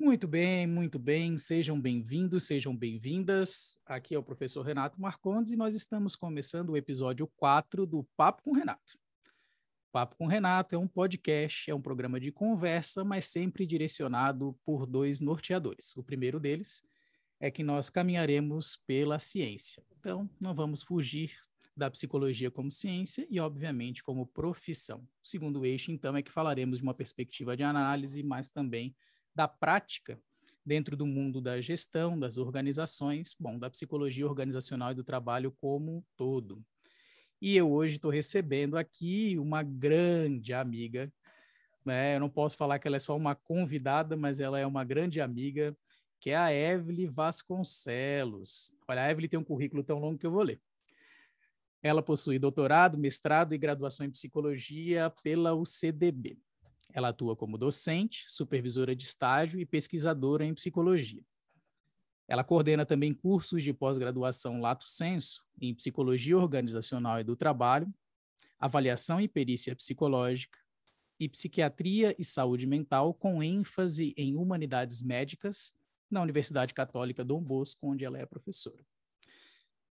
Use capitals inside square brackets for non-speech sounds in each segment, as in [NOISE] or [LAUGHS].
Muito bem, muito bem. Sejam bem-vindos, sejam bem-vindas. Aqui é o professor Renato Marcondes e nós estamos começando o episódio 4 do Papo com Renato. Papo com Renato é um podcast, é um programa de conversa, mas sempre direcionado por dois norteadores. O primeiro deles é que nós caminharemos pela ciência. Então, não vamos fugir da psicologia como ciência e, obviamente, como profissão. O segundo eixo, então, é que falaremos de uma perspectiva de análise, mas também da prática dentro do mundo da gestão, das organizações, bom, da psicologia organizacional e do trabalho como um todo. E eu hoje estou recebendo aqui uma grande amiga. Né? Eu não posso falar que ela é só uma convidada, mas ela é uma grande amiga, que é a Evelyn Vasconcelos. Olha, a Evelyn tem um currículo tão longo que eu vou ler. Ela possui doutorado, mestrado e graduação em psicologia pela UCDB. Ela atua como docente, supervisora de estágio e pesquisadora em psicologia. Ela coordena também cursos de pós-graduação Lato Senso em Psicologia Organizacional e do Trabalho, Avaliação e Perícia Psicológica e Psiquiatria e Saúde Mental, com ênfase em Humanidades Médicas, na Universidade Católica Dom Bosco, onde ela é professora.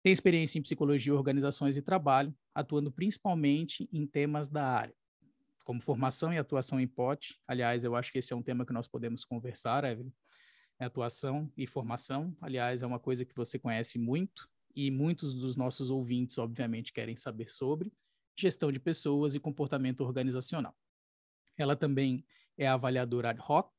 Tem experiência em Psicologia, Organizações e Trabalho, atuando principalmente em temas da área, como formação e atuação em POT. Aliás, eu acho que esse é um tema que nós podemos conversar, Evelyn, é atuação e formação. Aliás, é uma coisa que você conhece muito e muitos dos nossos ouvintes, obviamente, querem saber sobre gestão de pessoas e comportamento organizacional. Ela também é avaliadora ad hoc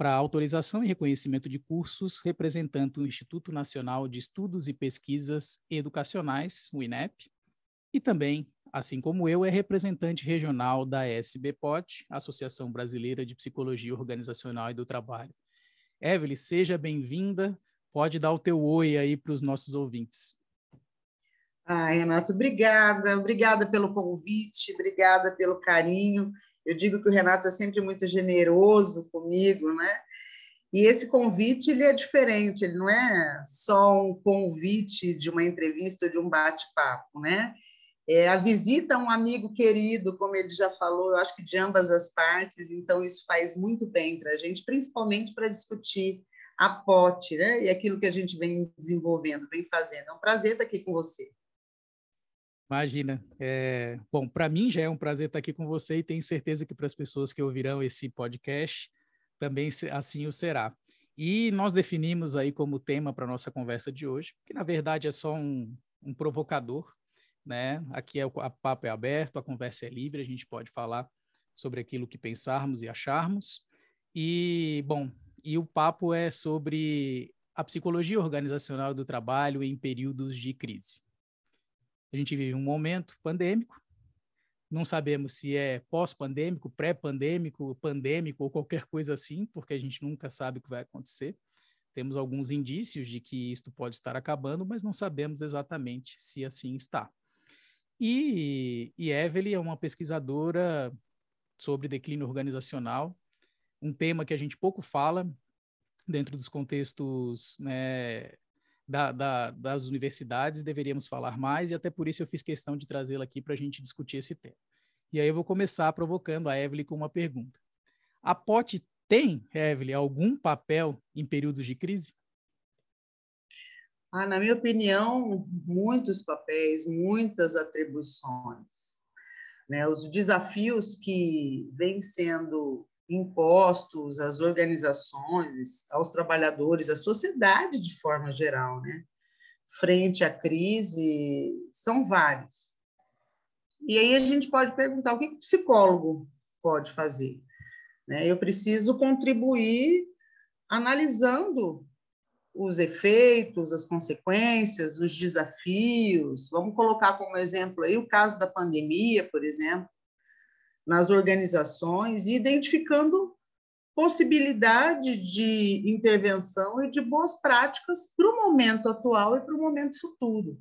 para autorização e reconhecimento de cursos, representando o Instituto Nacional de Estudos e Pesquisas Educacionais, o INEP, e também, assim como eu, é representante regional da SBPOT, Associação Brasileira de Psicologia Organizacional e do Trabalho, Evelyn, seja bem-vinda. Pode dar o teu oi aí para os nossos ouvintes. Ah, Renato, obrigada, obrigada pelo convite, obrigada pelo carinho. Eu digo que o Renato é sempre muito generoso comigo, né? E esse convite ele é diferente, ele não é só um convite de uma entrevista ou de um bate-papo, né? É a visita a um amigo querido, como ele já falou, eu acho que de ambas as partes, então isso faz muito bem para a gente, principalmente para discutir a pote, né? E aquilo que a gente vem desenvolvendo, vem fazendo. É um prazer estar aqui com você. Imagina. É... Bom, para mim já é um prazer estar aqui com você e tenho certeza que para as pessoas que ouvirão esse podcast também assim o será. E nós definimos aí como tema para nossa conversa de hoje, que na verdade é só um, um provocador, né? Aqui é o a papo é aberto, a conversa é livre, a gente pode falar sobre aquilo que pensarmos e acharmos. E, bom, e o papo é sobre a psicologia organizacional do trabalho em períodos de crise. A gente vive um momento pandêmico, não sabemos se é pós-pandêmico, pré-pandêmico, pandêmico ou qualquer coisa assim, porque a gente nunca sabe o que vai acontecer. Temos alguns indícios de que isto pode estar acabando, mas não sabemos exatamente se assim está. E, e Evelyn é uma pesquisadora sobre declínio organizacional, um tema que a gente pouco fala dentro dos contextos né, da, da, das universidades, deveríamos falar mais, e até por isso eu fiz questão de trazê-la aqui para a gente discutir esse tema. E aí eu vou começar provocando a Evelyn com uma pergunta. A POT tem, Evelyn, algum papel em períodos de crise? Ah, na minha opinião, muitos papéis, muitas atribuições. Né? Os desafios que vêm sendo impostos às organizações, aos trabalhadores, à sociedade de forma geral, né? frente à crise, são vários. E aí a gente pode perguntar o que o psicólogo pode fazer. Né? Eu preciso contribuir analisando os efeitos, as consequências, os desafios. Vamos colocar como exemplo aí o caso da pandemia, por exemplo, nas organizações, e identificando possibilidade de intervenção e de boas práticas para o momento atual e para o momento futuro.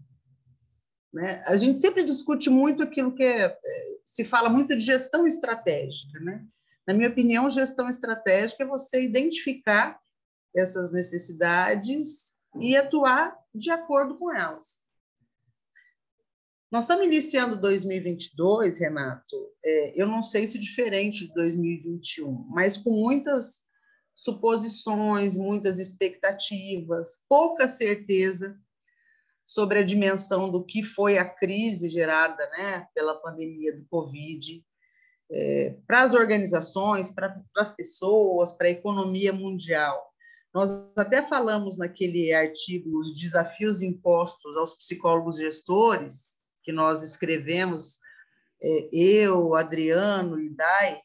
Né? A gente sempre discute muito aquilo que é, se fala muito de gestão estratégica. Né? Na minha opinião, gestão estratégica é você identificar essas necessidades e atuar de acordo com elas. Nós estamos iniciando 2022, Renato. É, eu não sei se diferente de 2021, mas com muitas suposições, muitas expectativas, pouca certeza sobre a dimensão do que foi a crise gerada né, pela pandemia do Covid é, para as organizações, para as pessoas, para a economia mundial. Nós até falamos naquele artigo os desafios impostos aos psicólogos gestores, que nós escrevemos, é, eu, Adriano e Dai,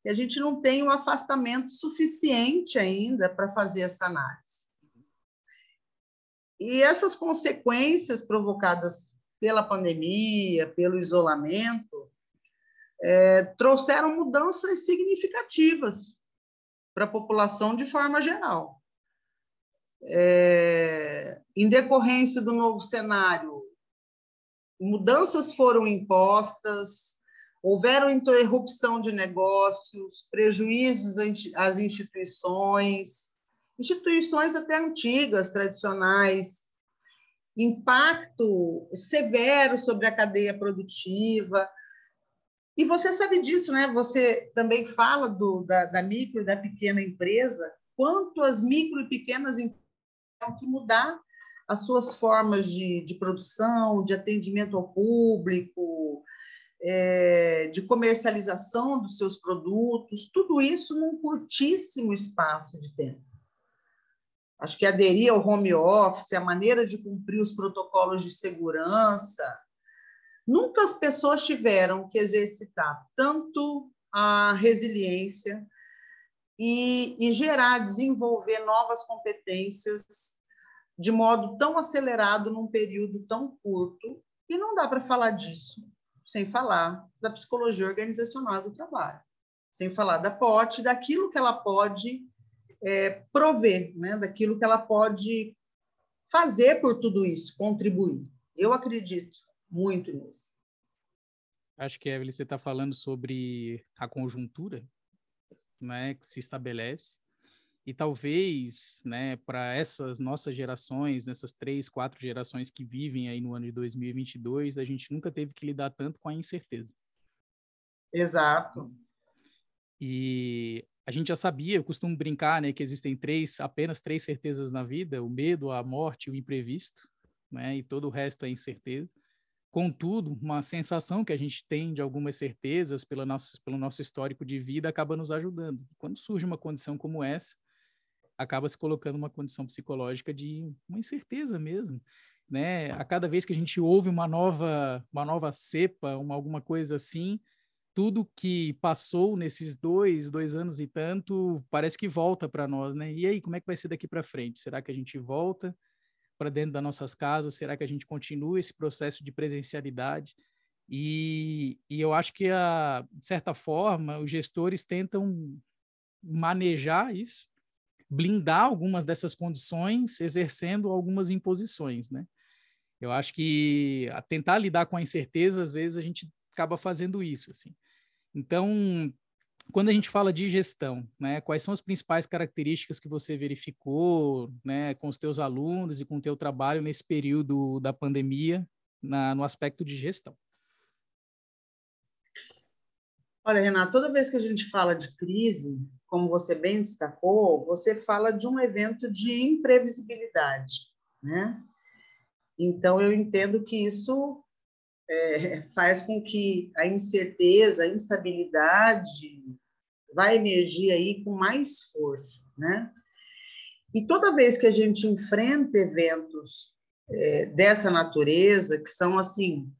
que a gente não tem um afastamento suficiente ainda para fazer essa análise. E essas consequências provocadas pela pandemia, pelo isolamento, é, trouxeram mudanças significativas para a população de forma geral. É, em decorrência do novo cenário, mudanças foram impostas, houveram interrupção de negócios, prejuízos às instituições, instituições até antigas, tradicionais, impacto severo sobre a cadeia produtiva, e você sabe disso, né? Você também fala do, da, da micro e da pequena empresa, quanto as micro e pequenas empresas têm que mudar as suas formas de, de produção, de atendimento ao público, é, de comercialização dos seus produtos, tudo isso num curtíssimo espaço de tempo. Acho que aderir ao home office, a maneira de cumprir os protocolos de segurança, Nunca as pessoas tiveram que exercitar tanto a resiliência e, e gerar, desenvolver novas competências de modo tão acelerado num período tão curto. E não dá para falar disso sem falar da psicologia organizacional do trabalho, sem falar da POT, daquilo que ela pode é, prover, né? daquilo que ela pode fazer por tudo isso, contribuir. Eu acredito muito nisso. Acho que, Evelyn, você está falando sobre a conjuntura né, que se estabelece. E talvez, né, para essas nossas gerações, nessas três, quatro gerações que vivem aí no ano de 2022, a gente nunca teve que lidar tanto com a incerteza. Exato. E a gente já sabia, eu costumo brincar, né, que existem três, apenas três certezas na vida: o medo, a morte e o imprevisto, né, e todo o resto é incerteza. Contudo, uma sensação que a gente tem de algumas certezas pelo nosso, pelo nosso histórico de vida acaba nos ajudando. Quando surge uma condição como essa, acaba se colocando uma condição psicológica de uma incerteza mesmo. Né? A cada vez que a gente ouve uma nova, uma nova cepa, uma, alguma coisa assim, tudo que passou nesses dois, dois anos e tanto, parece que volta para nós, né? E aí, como é que vai ser daqui para frente? Será que a gente volta? para dentro das nossas casas? Será que a gente continua esse processo de presencialidade? E, e eu acho que, a, de certa forma, os gestores tentam manejar isso, blindar algumas dessas condições, exercendo algumas imposições, né? Eu acho que a tentar lidar com a incerteza, às vezes a gente acaba fazendo isso, assim. Então, quando a gente fala de gestão, né, quais são as principais características que você verificou, né, com os teus alunos e com o teu trabalho nesse período da pandemia, na, no aspecto de gestão? Olha, Renato, toda vez que a gente fala de crise, como você bem destacou, você fala de um evento de imprevisibilidade, né? Então, eu entendo que isso é, faz com que a incerteza, a instabilidade vai emergir aí com mais força, né? E toda vez que a gente enfrenta eventos é, dessa natureza, que são assim,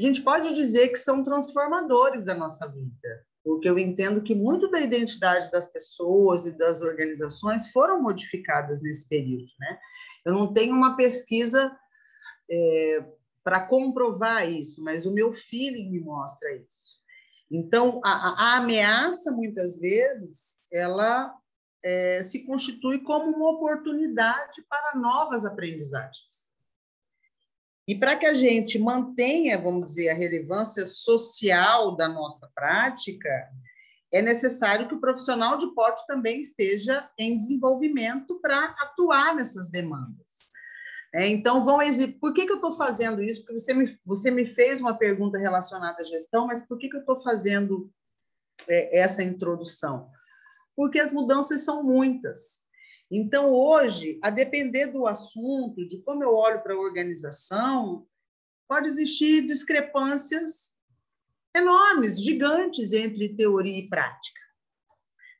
a gente pode dizer que são transformadores da nossa vida, porque eu entendo que muito da identidade das pessoas e das organizações foram modificadas nesse período, né? Eu não tenho uma pesquisa é, para comprovar isso, mas o meu feeling me mostra isso. Então, a, a ameaça, muitas vezes, ela é, se constitui como uma oportunidade para novas aprendizagens. E para que a gente mantenha, vamos dizer, a relevância social da nossa prática, é necessário que o profissional de pote também esteja em desenvolvimento para atuar nessas demandas É, então, vão exibir. Por que, que eu estou fazendo isso? Porque você me, você me fez uma pergunta relacionada à gestão, mas por que, que eu estou fazendo é, essa introdução? Porque as mudanças são muitas. Então, hoje, a depender do assunto, de como eu olho para a organização, pode existir discrepâncias enormes, gigantes entre teoria e prática.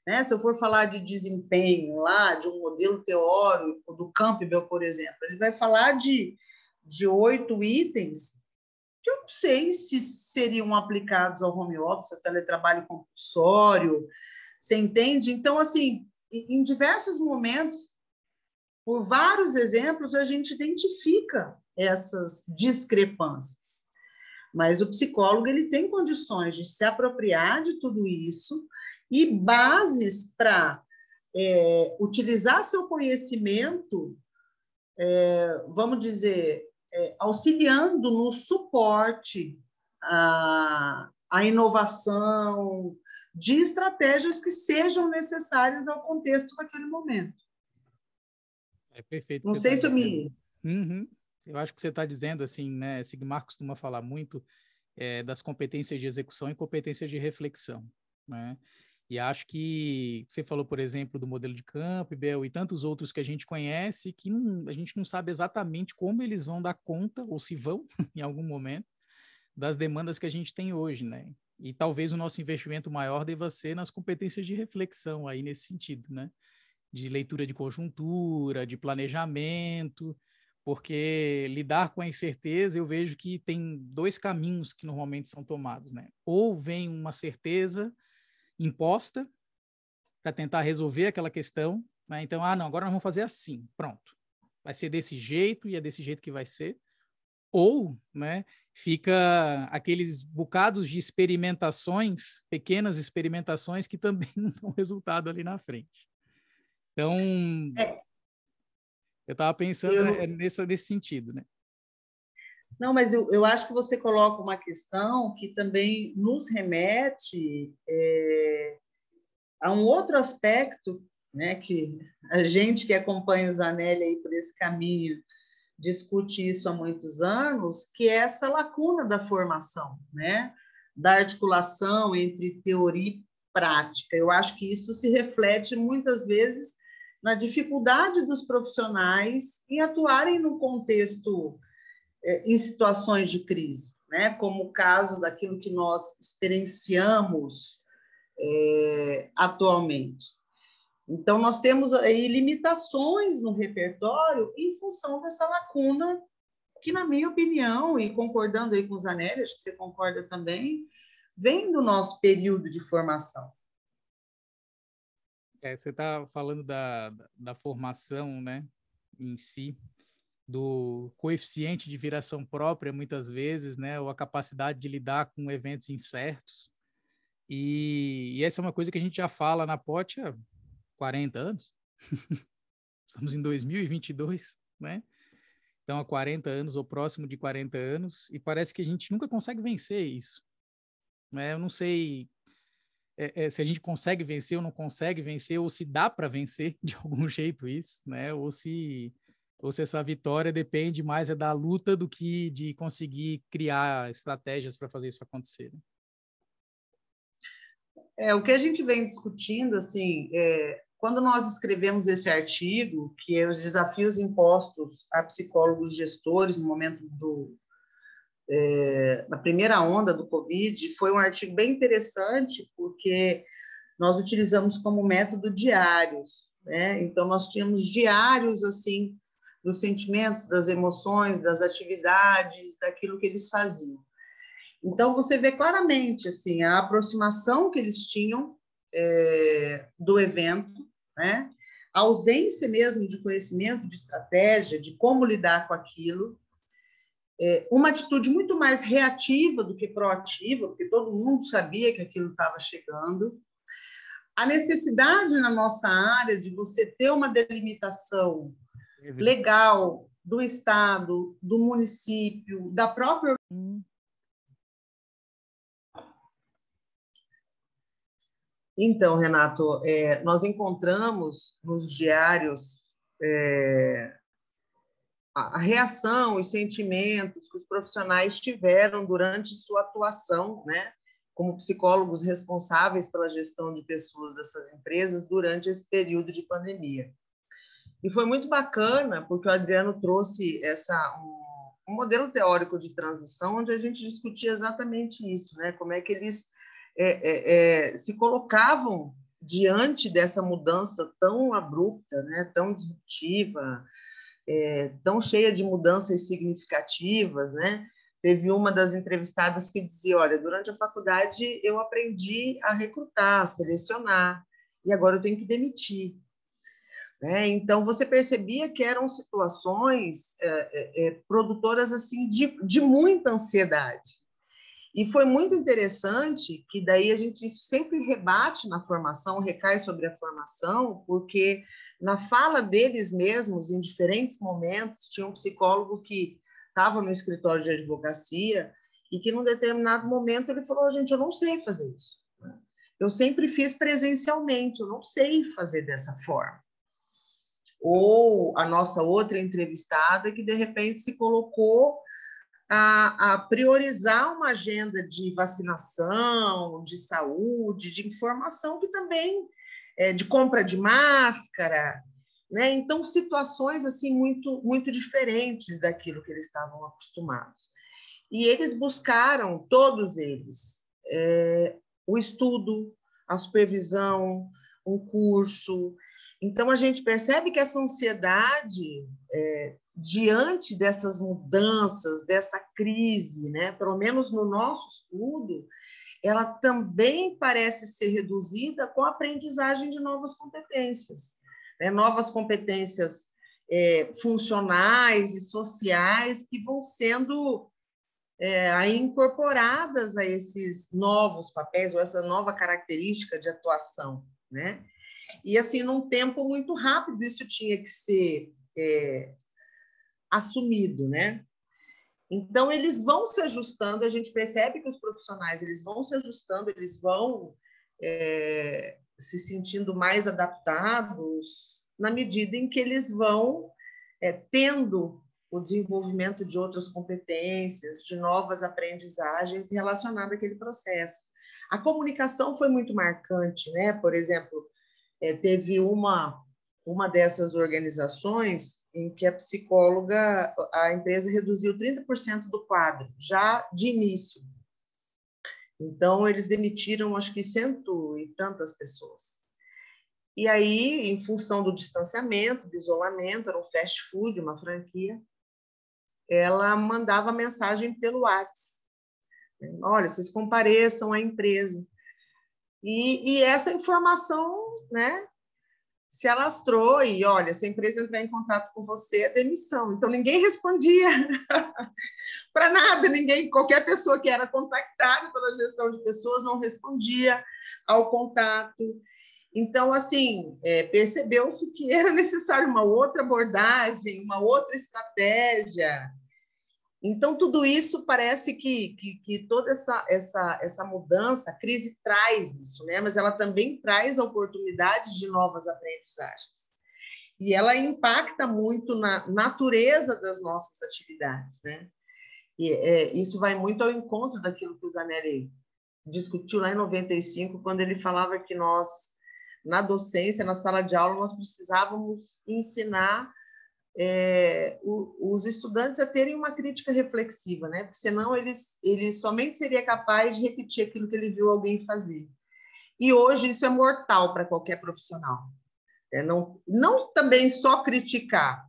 Né? Se eu for falar de desempenho lá, de um modelo teórico do Campbell, por exemplo, ele vai falar de, de oito itens que eu não sei se seriam aplicados ao home office, ao teletrabalho compulsório, você entende? Então, assim, em diversos momentos, por vários exemplos, a gente identifica essas discrepâncias. Mas o psicólogo ele tem condições de se apropriar de tudo isso e bases para é, utilizar seu conhecimento, é, vamos dizer, é, auxiliando no suporte à, à inovação, de estratégias que sejam necessárias ao contexto naquele momento. É perfeito. Não sei tá se eu me. Uhum. Eu acho que você está dizendo assim, né? Sigmar costuma falar muito é, das competências de execução e competências de reflexão, né? E acho que você falou, por exemplo, do modelo de Campbell e tantos outros que a gente conhece que não, a gente não sabe exatamente como eles vão dar conta, ou se vão, [LAUGHS] em algum momento, das demandas que a gente tem hoje, né? E talvez o nosso investimento maior deva ser nas competências de reflexão aí nesse sentido, né? De leitura de conjuntura, de planejamento, porque lidar com a incerteza eu vejo que tem dois caminhos que normalmente são tomados, né? Ou vem uma certeza imposta para tentar resolver aquela questão, né? Então, ah, não, agora nós vamos fazer assim, pronto. Vai ser desse jeito e é desse jeito que vai ser. Ou, né, fica aqueles bocados de experimentações, pequenas experimentações que também [LAUGHS] não dão resultado ali na frente. Então, é. eu estava pensando eu... É, nessa, nesse sentido, né? Não, mas eu, eu acho que você coloca uma questão que também nos remete é, a um outro aspecto, né, que a gente que acompanha o Zanelli aí por esse caminho discute isso há muitos anos, que é essa lacuna da formação, né? da articulação entre teoria e prática. Eu acho que isso se reflete muitas vezes na dificuldade dos profissionais em atuarem no contexto é, em situações de crise, né? como o caso daquilo que nós experienciamos é, atualmente. Então, nós temos aí limitações no repertório em função dessa lacuna, que, na minha opinião, e concordando aí com os Zanelli, acho que você concorda também, vem do nosso período de formação. É, você está falando da, da formação né, em si, do coeficiente de viração própria, muitas vezes, né, ou a capacidade de lidar com eventos incertos. E, e essa é uma coisa que a gente já fala na POT 40 anos. [LAUGHS] Estamos em 2022, né? Então, há 40 anos ou próximo de 40 anos, e parece que a gente nunca consegue vencer isso. Né? Eu não sei é, é, se a gente consegue vencer ou não consegue vencer, ou se dá para vencer de [LAUGHS] algum jeito isso, né? Ou se, ou se essa vitória depende mais é da luta do que de conseguir criar estratégias para fazer isso acontecer. Né? É, o que a gente vem discutindo, assim, é, quando nós escrevemos esse artigo, que é os desafios impostos a psicólogos gestores no momento do, é, primeira onda do Covid, foi um artigo bem interessante, porque nós utilizamos como método diários, né? Então, nós tínhamos diários, assim, dos sentimentos, das emoções, das atividades, daquilo que eles faziam. Então, você vê claramente, assim, a aproximação que eles tinham é, do evento, né? A ausência mesmo de conhecimento, de estratégia, de como lidar com aquilo, é, uma atitude muito mais reativa do que proativa, porque todo mundo sabia que aquilo estava chegando. A necessidade na nossa área de você ter uma delimitação legal do Estado, do município, da própria Então, Renato, é, nós encontramos nos diários é, a reação, os sentimentos que os profissionais tiveram durante sua atuação, né, como psicólogos responsáveis pela gestão de pessoas dessas empresas durante esse período de pandemia. E foi muito bacana, porque o Adriano trouxe essa um, um modelo teórico de transição, onde a gente discutia exatamente isso, né, como é que eles é, é, é, se colocavam diante dessa mudança tão abrupta, né, tão disruptiva, é, tão cheia de mudanças significativas, né? Teve uma das entrevistadas que dizia: Olha, durante a faculdade eu aprendi a recrutar, a selecionar, e agora eu tenho que demitir. Né? Então, você percebia que eram situações é, é, é, produtoras assim de, de muita ansiedade. E foi muito interessante que daí a gente sempre rebate na formação, recai sobre a formação, porque na fala deles mesmos, em diferentes momentos, tinha um psicólogo que estava no escritório de advocacia e que, num determinado momento, ele falou: gente, eu não sei fazer isso. Eu sempre fiz presencialmente, eu não sei fazer dessa forma. Ou a nossa outra entrevistada, que de repente se colocou a, a, priorizar uma agenda de vacinação, de saúde, de informação que também é, de compra de máscara, né? Então situações assim muito muito diferentes daquilo que eles estavam acostumados. E eles buscaram todos eles é, o estudo, a supervisão, um curso. Então a gente percebe que essa ansiedade é, diante dessas mudanças, dessa crise, né? pelo menos no nosso estudo, ela também parece ser reduzida com a aprendizagem de novas competências, né? novas competências é, funcionais e sociais que vão sendo é, incorporadas a esses novos papéis ou essa nova característica de atuação, né? E assim, num tempo muito rápido, isso tinha que ser é, assumido, né? Então eles vão se ajustando, a gente percebe que os profissionais eles vão se ajustando, eles vão é, se sentindo mais adaptados na medida em que eles vão é, tendo o desenvolvimento de outras competências, de novas aprendizagens relacionadas àquele processo. A comunicação foi muito marcante, né? Por exemplo, é, teve uma uma dessas organizações em que a psicóloga, a empresa reduziu 30% do quadro, já de início. Então, eles demitiram, acho que cento e tantas pessoas. E aí, em função do distanciamento, do isolamento, era um fast food, uma franquia, ela mandava mensagem pelo WhatsApp. Olha, vocês compareçam à empresa. E, e essa informação né, se alastrou e, olha, se a empresa entrar em contato com você, é demissão. Então, ninguém respondia [LAUGHS] para nada, ninguém, qualquer pessoa que era contactada pela gestão de pessoas não respondia ao contato. Então, assim, é, percebeu-se que era necessário uma outra abordagem, uma outra estratégia, então, tudo isso parece que, que, que, toda essa, essa, essa mudança, a crise traz isso, né? mas ela também traz oportunidades de novas aprendizagens. E ela impacta muito na natureza das nossas atividades. Né? E é, isso vai muito ao encontro daquilo que o Zanelli discutiu lá em 95, quando ele falava que nós, na docência, na sala de aula, nós precisávamos ensinar é, o, os estudantes a terem uma crítica reflexiva, né? Porque senão eles, ele somente seria capaz de repetir aquilo que ele viu alguém fazer. E hoje isso é mortal para qualquer profissional. É, não, não também só criticar.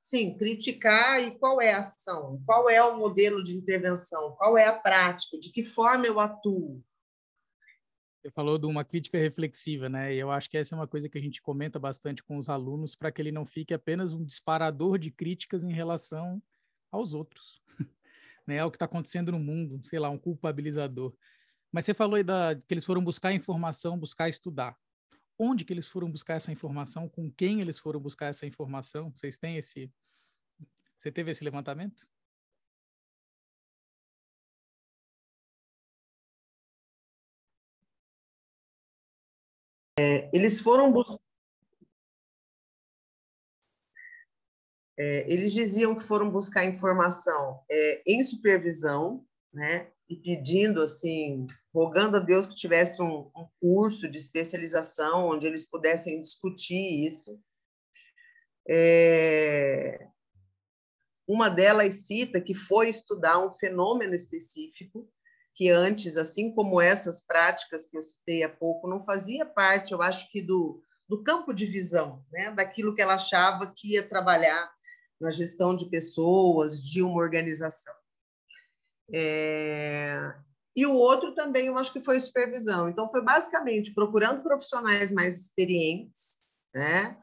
Sim, criticar e qual é a ação, qual é o modelo de intervenção, qual é a prática, de que forma eu atuo, você falou de uma crítica reflexiva, né? E eu acho que essa é uma coisa que a gente comenta bastante com os alunos para que ele não fique apenas um disparador de críticas em relação aos outros, [LAUGHS] né? o que está acontecendo no mundo, sei lá, um culpabilizador. Mas você falou aí da, que eles foram buscar informação, buscar estudar. Onde que eles foram buscar essa informação? Com quem eles foram buscar essa informação? Vocês têm esse... Você teve esse levantamento? É, eles foram. É, eles diziam que foram buscar informação é, em supervisão, né? E pedindo, assim, rogando a Deus que tivesse um, um curso de especialização onde eles pudessem discutir isso. É, uma delas cita que foi estudar um fenômeno específico que antes, assim como essas práticas que eu citei há pouco, não fazia parte, eu acho que do, do campo de visão, né? daquilo que ela achava que ia trabalhar na gestão de pessoas, de uma organização. É... E o outro também, eu acho que foi supervisão. Então, foi basicamente procurando profissionais mais experientes, né?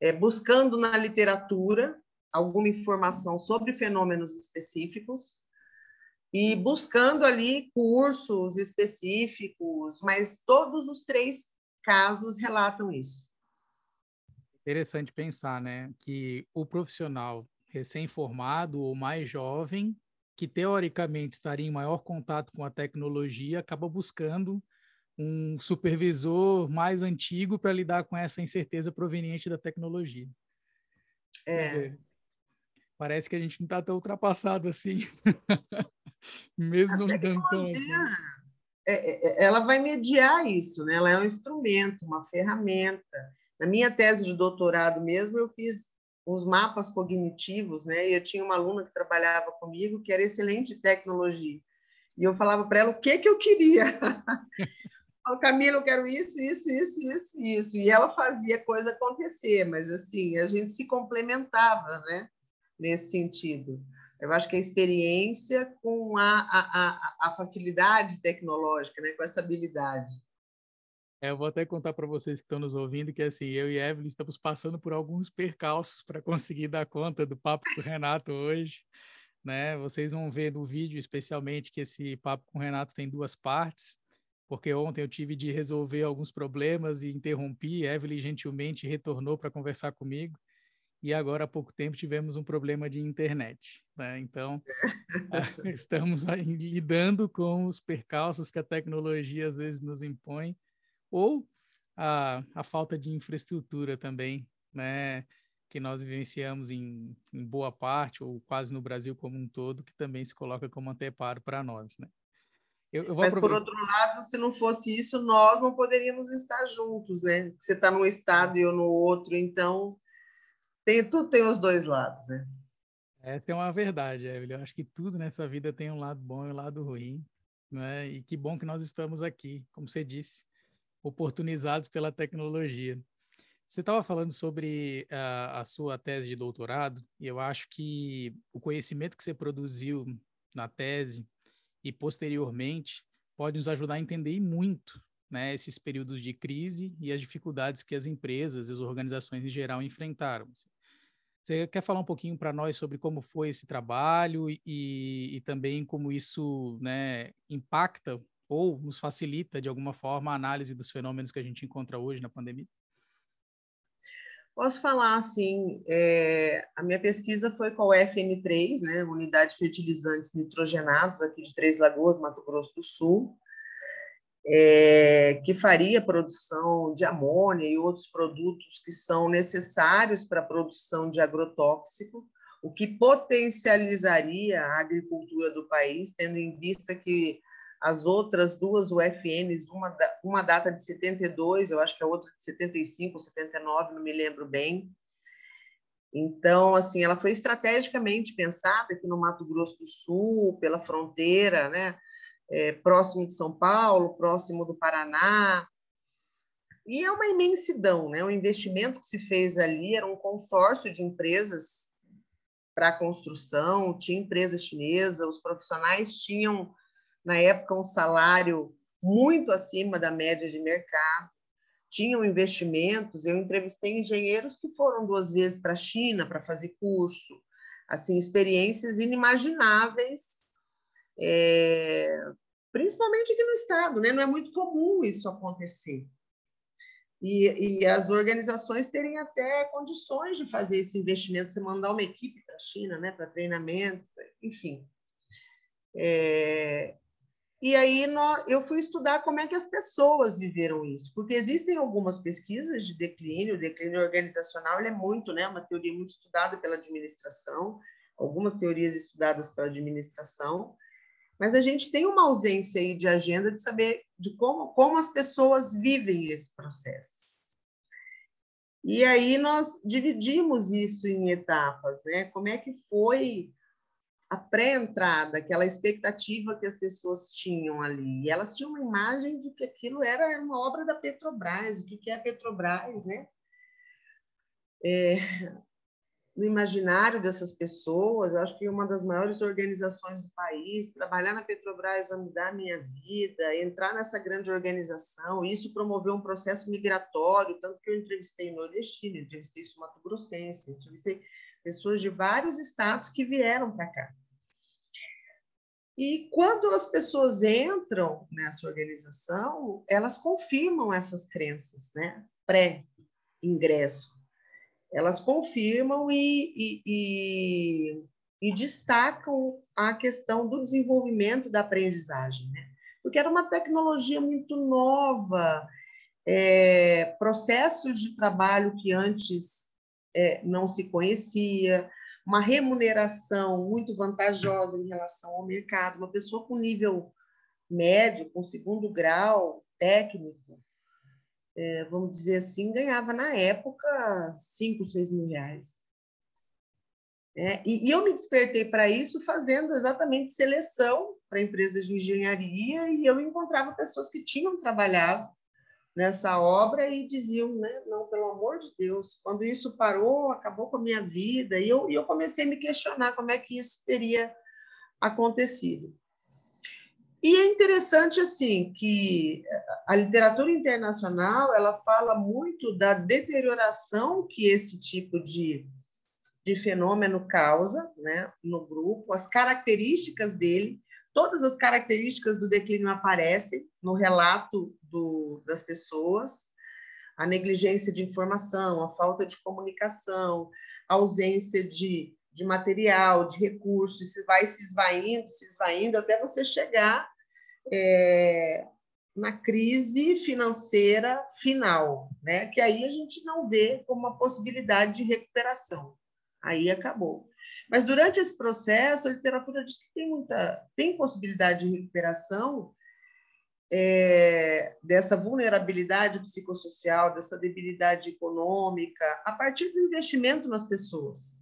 É, buscando na literatura alguma informação sobre fenômenos específicos e buscando ali cursos específicos, mas todos os três casos relatam isso. Interessante pensar, né, que o profissional recém-formado ou mais jovem, que teoricamente estaria em maior contato com a tecnologia, acaba buscando um supervisor mais antigo para lidar com essa incerteza proveniente da tecnologia. É. Parece que a gente não está tão ultrapassado assim. [LAUGHS] Mesmo não dando tão. É, é, é, ela vai mediar isso, né? Ela é um instrumento, uma ferramenta. Na minha tese de doutorado mesmo, eu fiz os mapas cognitivos, né? E eu tinha uma aluna que trabalhava comigo que era excelente em tecnologia. E eu falava para ela o que que eu queria. [LAUGHS] Falo, Camila, eu quero isso, isso, isso, isso, isso. E ela fazia coisa acontecer, mas assim, a gente se complementava, né? Nesse sentido. Eu acho que a experiência com a, a, a, a facilidade tecnológica, né? com essa habilidade. É, eu vou até contar para vocês que estão nos ouvindo que assim, eu e Evelyn estamos passando por alguns percalços para conseguir dar conta do papo com o Renato hoje. Né? Vocês vão ver no vídeo, especialmente, que esse papo com o Renato tem duas partes, porque ontem eu tive de resolver alguns problemas e interrompi. Evelyn gentilmente retornou para conversar comigo e agora há pouco tempo tivemos um problema de internet. Né? Então, [LAUGHS] [LAUGHS] estamos lidando com os percalços que a tecnologia às vezes nos impõe, ou a, a falta de infraestrutura também, né? que nós vivenciamos em, em, boa parte, ou quase no Brasil como um todo, que também se coloca como anteparo para nós. Né? Eu, eu Mas, aproveitar... por outro lado, se não fosse isso, nós não poderíamos estar juntos, né? Você está num estado e eu no outro, então tem, tudo tem os dois lados, né? Essa é uma verdade, Evelyn. Eu acho que tudo nessa vida tem um lado bom e um lado ruim, né? E que bom que nós estamos aqui, como você disse, oportunizados pela tecnologia. Você estava falando sobre a, a sua tese de doutorado, e eu acho que o conhecimento que você produziu na tese e posteriormente pode nos ajudar a entender muito né, esses períodos de crise e as dificuldades que as empresas, as organizações em geral enfrentaram. Assim. Você quer falar um pouquinho para nós sobre como foi esse trabalho e, e também como isso né, impacta ou nos facilita, de alguma forma, a análise dos fenômenos que a gente encontra hoje na pandemia? Posso falar assim, é, a minha pesquisa foi com a FN3, né, Unidade de Fertilizantes Nitrogenados, aqui de Três Lagoas, Mato Grosso do Sul, é, que faria produção de amônia e outros produtos que são necessários para a produção de agrotóxico, o que potencializaria a agricultura do país, tendo em vista que as outras duas UFNs, uma, uma data de 72, eu acho que a outra de 75 ou 79, não me lembro bem. Então, assim, ela foi estrategicamente pensada aqui no Mato Grosso do Sul, pela fronteira, né? É, próximo de São Paulo, próximo do Paraná. E é uma imensidão, né? O investimento que se fez ali era um consórcio de empresas para construção, tinha empresa chinesa, os profissionais tinham, na época, um salário muito acima da média de mercado, tinham investimentos. Eu entrevistei engenheiros que foram duas vezes para a China para fazer curso, assim, experiências inimagináveis é, principalmente aqui no estado, né? Não é muito comum isso acontecer. E, e, as organizações terem até condições de fazer esse investimento, você mandar uma equipe para a China, né, para treinamento, enfim. É, E aí eu fui estudar como é que as pessoas viveram isso, porque existem algumas pesquisas de declínio, o declínio organizacional é muito, né, uma teoria muito estudada pela administração, algumas teorias estudadas pela administração, mas a gente tem uma ausência aí de agenda de saber de como, como as pessoas vivem esse processo. E aí nós dividimos isso em etapas, né? Como é que foi a pré-entrada, aquela expectativa que as pessoas tinham ali. E elas tinham uma imagem de que aquilo era uma obra da Petrobras, o que é a Petrobras, né? É, no imaginário dessas pessoas, eu acho que uma das maiores organizações do país, trabalhar na Petrobras vai mudar a minha vida, entrar nessa grande organização, isso promoveu um processo migratório, tanto que eu entrevistei nordestino, entrevistei sumato-grossense, entrevistei pessoas de vários estados que vieram para cá. E quando as pessoas entram nessa organização, elas confirmam essas crenças, né? Pré-ingresso. Elas confirmam e, e, e, e, destacam a questão do desenvolvimento da aprendizagem, né? Porque era uma tecnologia muito nova, é, processos de trabalho que antes é, não se conhecia, uma remuneração muito vantajosa em relação ao mercado, uma pessoa com nível médio, com segundo grau técnico, é, vamos dizer assim, ganhava na época 5, 6 mil reais. É, e, e, eu me despertei para isso fazendo exatamente seleção para empresas de engenharia e eu encontrava pessoas que tinham trabalhado nessa obra e diziam, né, não, pelo amor de Deus, quando isso parou, acabou com a minha vida, e eu, e eu comecei a me questionar como é que isso teria acontecido. E é interessante, assim, que a literatura internacional, ela fala muito da deterioração que esse tipo de, de fenômeno causa né, no grupo, as características dele, todas as características do declínio aparecem no relato do, das pessoas, a negligência de informação, a falta de comunicação, a ausência de, de material, de recursos, se vai se esvaindo, se esvaindo, até você chegar é, na crise financeira final, né? que aí a gente não vê como uma possibilidade de recuperação. Aí acabou. Mas durante esse processo, a literatura diz que tem muita tem possibilidade de recuperação é, dessa vulnerabilidade psicossocial, dessa debilidade econômica, a partir do investimento nas pessoas.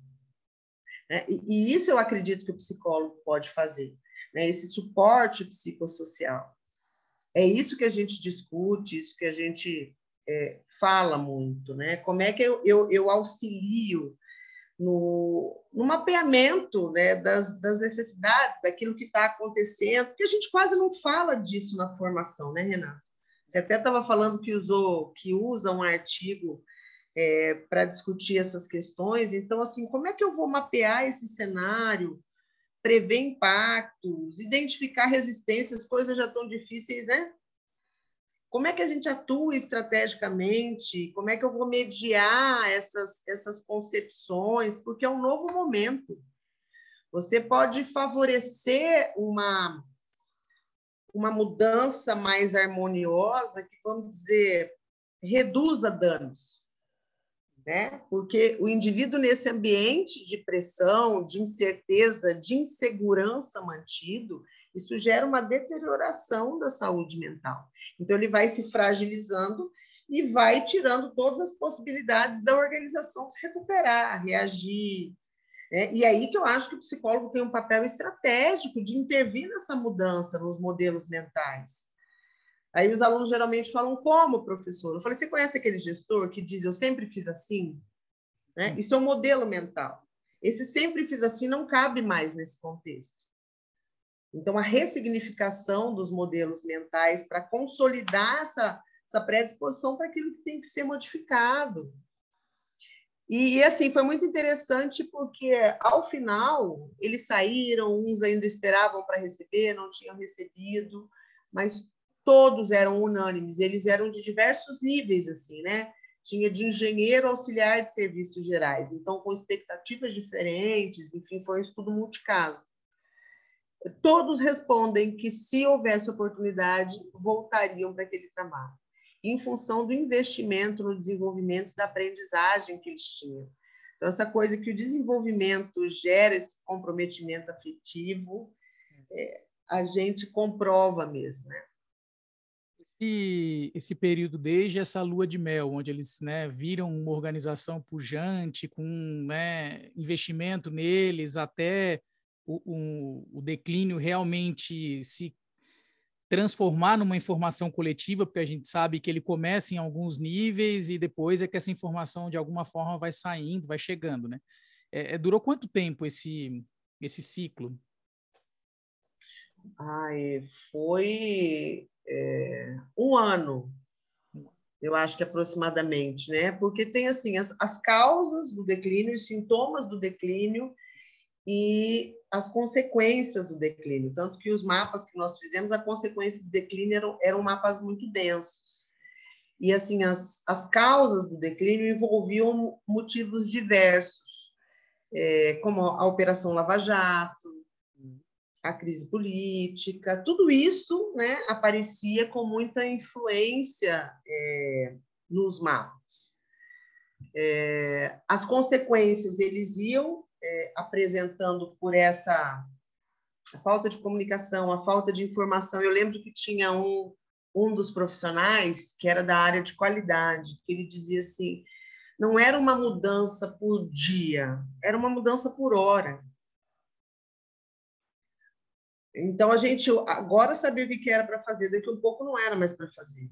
Né? E, e, isso eu acredito que o psicólogo pode fazer, né? esse suporte psicossocial. É isso que a gente discute, isso que a gente é, fala muito, né? Como é que eu, eu, eu auxilio no, no mapeamento né, das, das necessidades, daquilo que está acontecendo, porque a gente quase não fala disso na formação, né, Renato? Você até estava falando que usou, que usa um artigo é, para discutir essas questões. Então, assim, como é que eu vou mapear esse cenário, prever impactos, identificar resistências, coisas já tão difíceis, né? como é que a gente atua estrategicamente, como é que eu vou mediar essas, essas concepções, porque é um novo momento. Você pode favorecer uma, uma mudança mais harmoniosa, que, vamos dizer, reduza danos. Né? Porque o indivíduo, nesse ambiente de pressão, de incerteza, de insegurança mantido, isso gera uma deterioração da saúde mental. Então, ele vai se fragilizando e vai tirando todas as possibilidades da organização se recuperar, reagir. Né? E aí que eu acho que o psicólogo tem um papel estratégico de intervir nessa mudança nos modelos mentais. Aí os alunos geralmente falam, como, professor? Eu falei, você conhece aquele gestor que diz, eu sempre fiz assim? Né? Isso é um modelo mental. Esse sempre fiz assim não cabe mais nesse contexto. Então, a ressignificação dos modelos mentais para consolidar essa, essa predisposição para aquilo que tem que ser modificado. E, e, assim, foi muito interessante porque, ao final, eles saíram, uns ainda esperavam para receber, não tinham recebido, mas todos eram unânimes, eles eram de diversos níveis, assim, né? Tinha de engenheiro auxiliar de serviços gerais, então com expectativas diferentes, enfim, foi um estudo multicaso. todos respondem que se houvesse oportunidade, voltariam para aquele trabalho, em função do investimento no desenvolvimento da aprendizagem que eles tinham. Então, essa coisa que o desenvolvimento gera esse comprometimento afetivo, é, a gente comprova mesmo, né? Esse, esse período desde essa lua de mel, onde eles né, viram uma organização pujante, com né, investimento neles, até o, o, o declínio realmente se transformar numa informação coletiva, porque a gente sabe que ele começa em alguns níveis e depois é que essa informação de alguma forma vai saindo, vai chegando, né? É, é durou quanto tempo esse esse ciclo? Ai, foi é, um ano, eu acho que aproximadamente, né? Porque tem assim as, as causas do declínio, os sintomas do declínio e as consequências do declínio. Tanto que os mapas que nós fizemos, a consequência do declínio eram, eram mapas muito densos. E assim as, as causas do declínio envolviam motivos diversos, é, como a Operação Lava Jato, a crise política, tudo isso né, aparecia com muita influência é, nos mapas. É, as consequências eles iam é, apresentando por essa falta de comunicação, a falta de informação. Eu lembro que tinha um, um dos profissionais que era da área de qualidade, que ele dizia assim, não era uma mudança por dia, era uma mudança por hora. Então, a gente agora sabia o que era para fazer, daqui um pouco não era mais para fazer.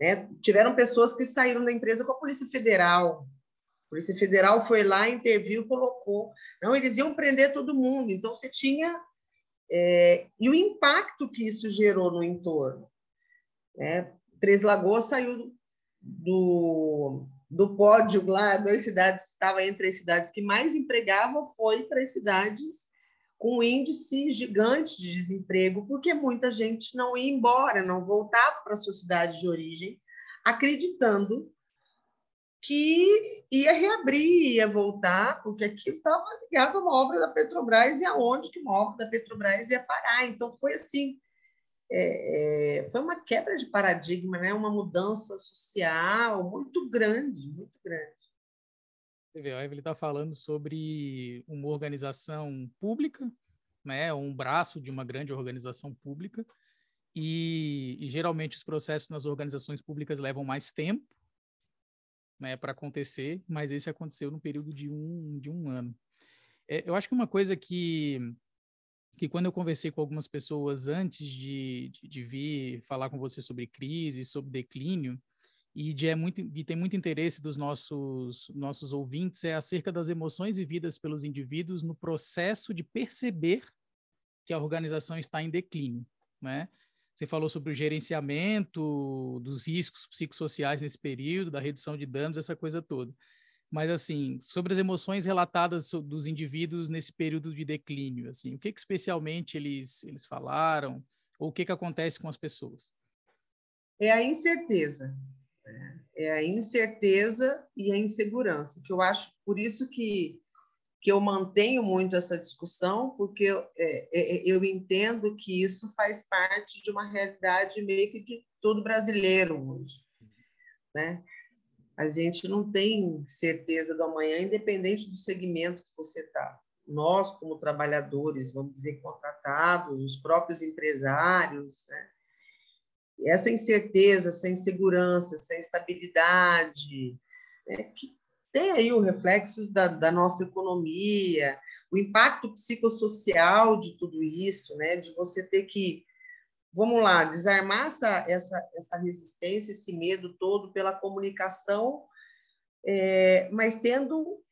Né? Tiveram pessoas que saíram da empresa com a Polícia Federal. A Polícia Federal foi lá, interviu, colocou. Não, eles iam prender todo mundo. Então, você tinha. É, e o impacto que isso gerou no entorno. Né? Três Lagoas saiu do, do pódio lá, das cidades, estava entre as cidades que mais empregavam, foi para as cidades com um índice gigante de desemprego, porque muita gente não ia embora, não voltava para a sua cidade de origem, acreditando que ia reabrir, ia voltar, porque aquilo estava ligado a uma obra da Petrobras e aonde que uma obra da Petrobras ia parar. Então, foi assim, é, é, foi uma quebra de paradigma, né? uma mudança social muito grande, muito grande. Você vê, a Evelyn está falando sobre uma organização pública, né, um braço de uma grande organização pública, e, e geralmente os processos nas organizações públicas levam mais tempo né, para acontecer, mas esse aconteceu no período de um, de um ano. É, eu acho que uma coisa que, que quando eu conversei com algumas pessoas antes de, de, de vir falar com você sobre crise, sobre declínio, e de é muito e tem muito interesse dos nossos nossos ouvintes é acerca das emoções vividas pelos indivíduos no processo de perceber que a organização está em declínio, né? Você falou sobre o gerenciamento dos riscos psicossociais nesse período, da redução de danos, essa coisa toda. Mas assim, sobre as emoções relatadas dos indivíduos nesse período de declínio, assim, o que, que especialmente eles eles falaram ou o que que acontece com as pessoas? É a incerteza é a incerteza e a insegurança, que eu acho por isso que, que eu mantenho muito essa discussão, porque eu, é, é, eu entendo que isso faz parte de uma realidade meio que de todo brasileiro hoje. Né? A gente não tem certeza do amanhã, independente do segmento que você está. Nós, como trabalhadores, vamos dizer, contratados, os próprios empresários, né? Essa incerteza, essa insegurança, essa instabilidade, né, que tem aí o reflexo da, da, nossa economia, o impacto psicossocial de tudo isso, né, de você ter que, vamos lá, desarmar essa, essa, essa resistência, esse medo todo pela comunicação, é, mas tendo,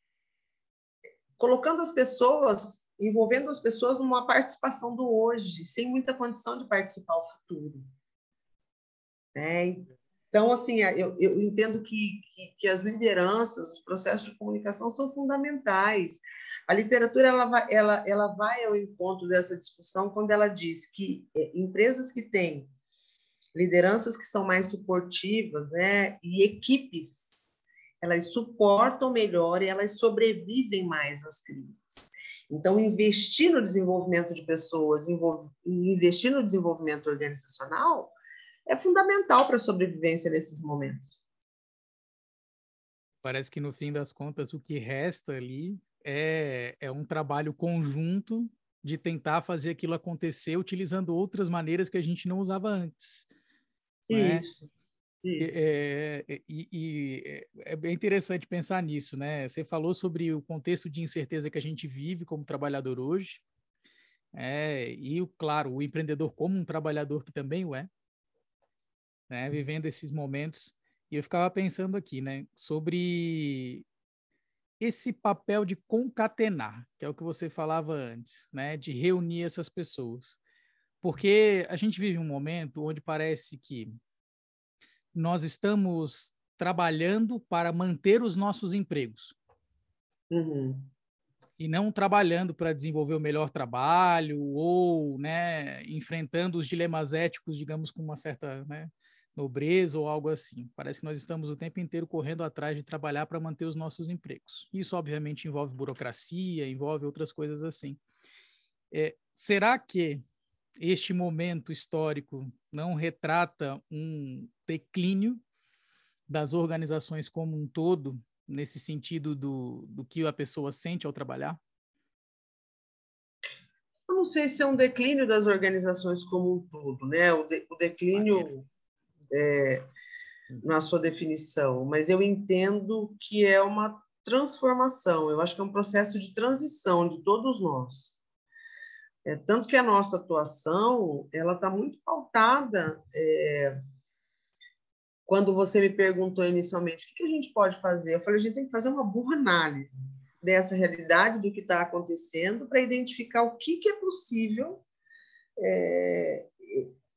colocando as pessoas, envolvendo as pessoas numa participação do hoje, sem muita condição de participar o futuro. Né? Então, assim, eu, eu entendo que, que, que, as lideranças, os processos de comunicação são fundamentais. A literatura ela vai, ela, ela vai ao encontro dessa discussão quando ela diz que é, empresas que têm lideranças que são mais suportivas né, e equipes, elas suportam melhor e elas sobrevivem mais às crises. Então, investir no desenvolvimento de pessoas, investir no desenvolvimento organizacional é fundamental para a sobrevivência nesses momentos. Parece que, no fim das contas, o que resta ali é, é um trabalho conjunto de tentar fazer aquilo acontecer utilizando outras maneiras que a gente não usava antes. Né? Isso. É, é, e, e, é, é bem interessante pensar nisso, né? Você falou sobre o contexto de incerteza que a gente vive como trabalhador hoje, é, e, claro, o empreendedor como um trabalhador que também o é, né? Vivendo esses momentos. E eu ficava pensando aqui, né? Sobre esse papel de concatenar, que é o que você falava antes, né? De reunir essas pessoas. Porque a gente vive um momento onde parece que nós estamos trabalhando para manter os nossos empregos. Uhum. E não trabalhando para desenvolver o melhor trabalho ou né, enfrentando os dilemas éticos, digamos, com uma certa né, nobreza ou algo assim. Parece que nós estamos o tempo inteiro correndo atrás de trabalhar para manter os nossos empregos. Isso, obviamente, envolve burocracia, envolve outras coisas assim. É, será que este momento histórico não retrata um declínio das organizações como um todo, nesse sentido do, do que a pessoa sente ao trabalhar? Eu não sei se é um declínio das organizações como um todo, né? O, de, o declínio é, na sua definição, mas eu entendo que é uma transformação. Eu acho que é um processo de transição de todos nós. É, tanto que a nossa atuação ela está muito pautada. É, quando você me perguntou inicialmente o que, que a gente pode fazer, eu falei a gente tem que fazer uma boa análise dessa realidade do que está acontecendo para identificar o que, que é possível é,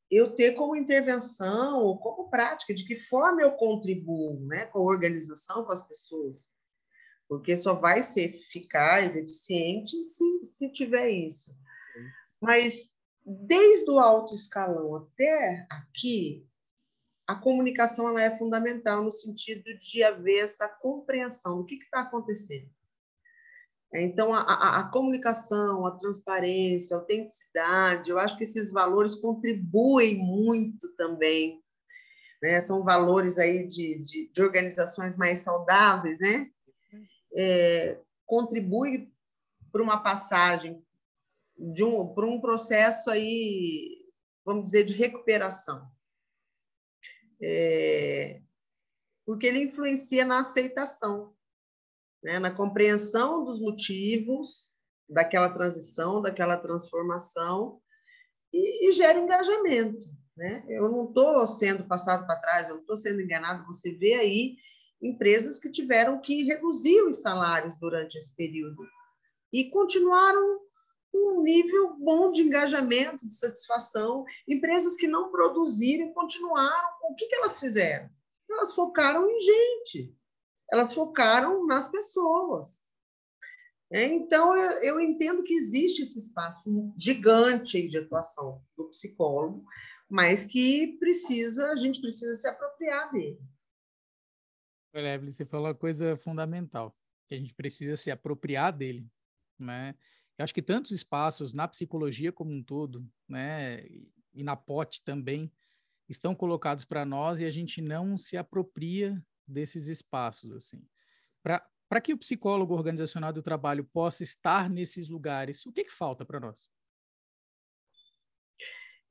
eu ter como intervenção ou como prática, de que forma eu contribuo né, com a organização, com as pessoas. Porque só vai ser eficaz, eficiente, se, se tiver isso. Mas desde o alto escalão até aqui, a comunicação ela é fundamental no sentido de haver essa compreensão do que está acontecendo. Então, a, a, a, comunicação, a transparência, a autenticidade, eu acho que esses valores contribuem muito também. Né? São valores aí de, de, de organizações mais saudáveis, né? É, contribui para uma passagem de um, para um processo aí, vamos dizer, de recuperação. É, porque ele influencia na aceitação, né, na compreensão dos motivos daquela transição, daquela transformação, e, e gera engajamento. Né? Eu não estou sendo passado para trás, eu não estou sendo enganado. Você vê aí empresas que tiveram que reduzir os salários durante esse período e continuaram um nível bom de engajamento, de satisfação. Empresas que não produziram continuaram. O que, que elas fizeram? Elas focaram em gente, elas focaram nas pessoas. É, então, eu, eu, entendo que existe esse espaço gigante de atuação do psicólogo, mas que precisa, a gente precisa se apropriar dele. Olha, Evelyn, você falou uma coisa fundamental, que a gente precisa se apropriar dele, né? Eu acho que tantos espaços na psicologia como um todo, né, e na POT também, estão colocados para nós e a gente não se apropria desses espaços, assim. Para que o psicólogo organizacional do trabalho possa estar nesses lugares, o que, que falta para nós?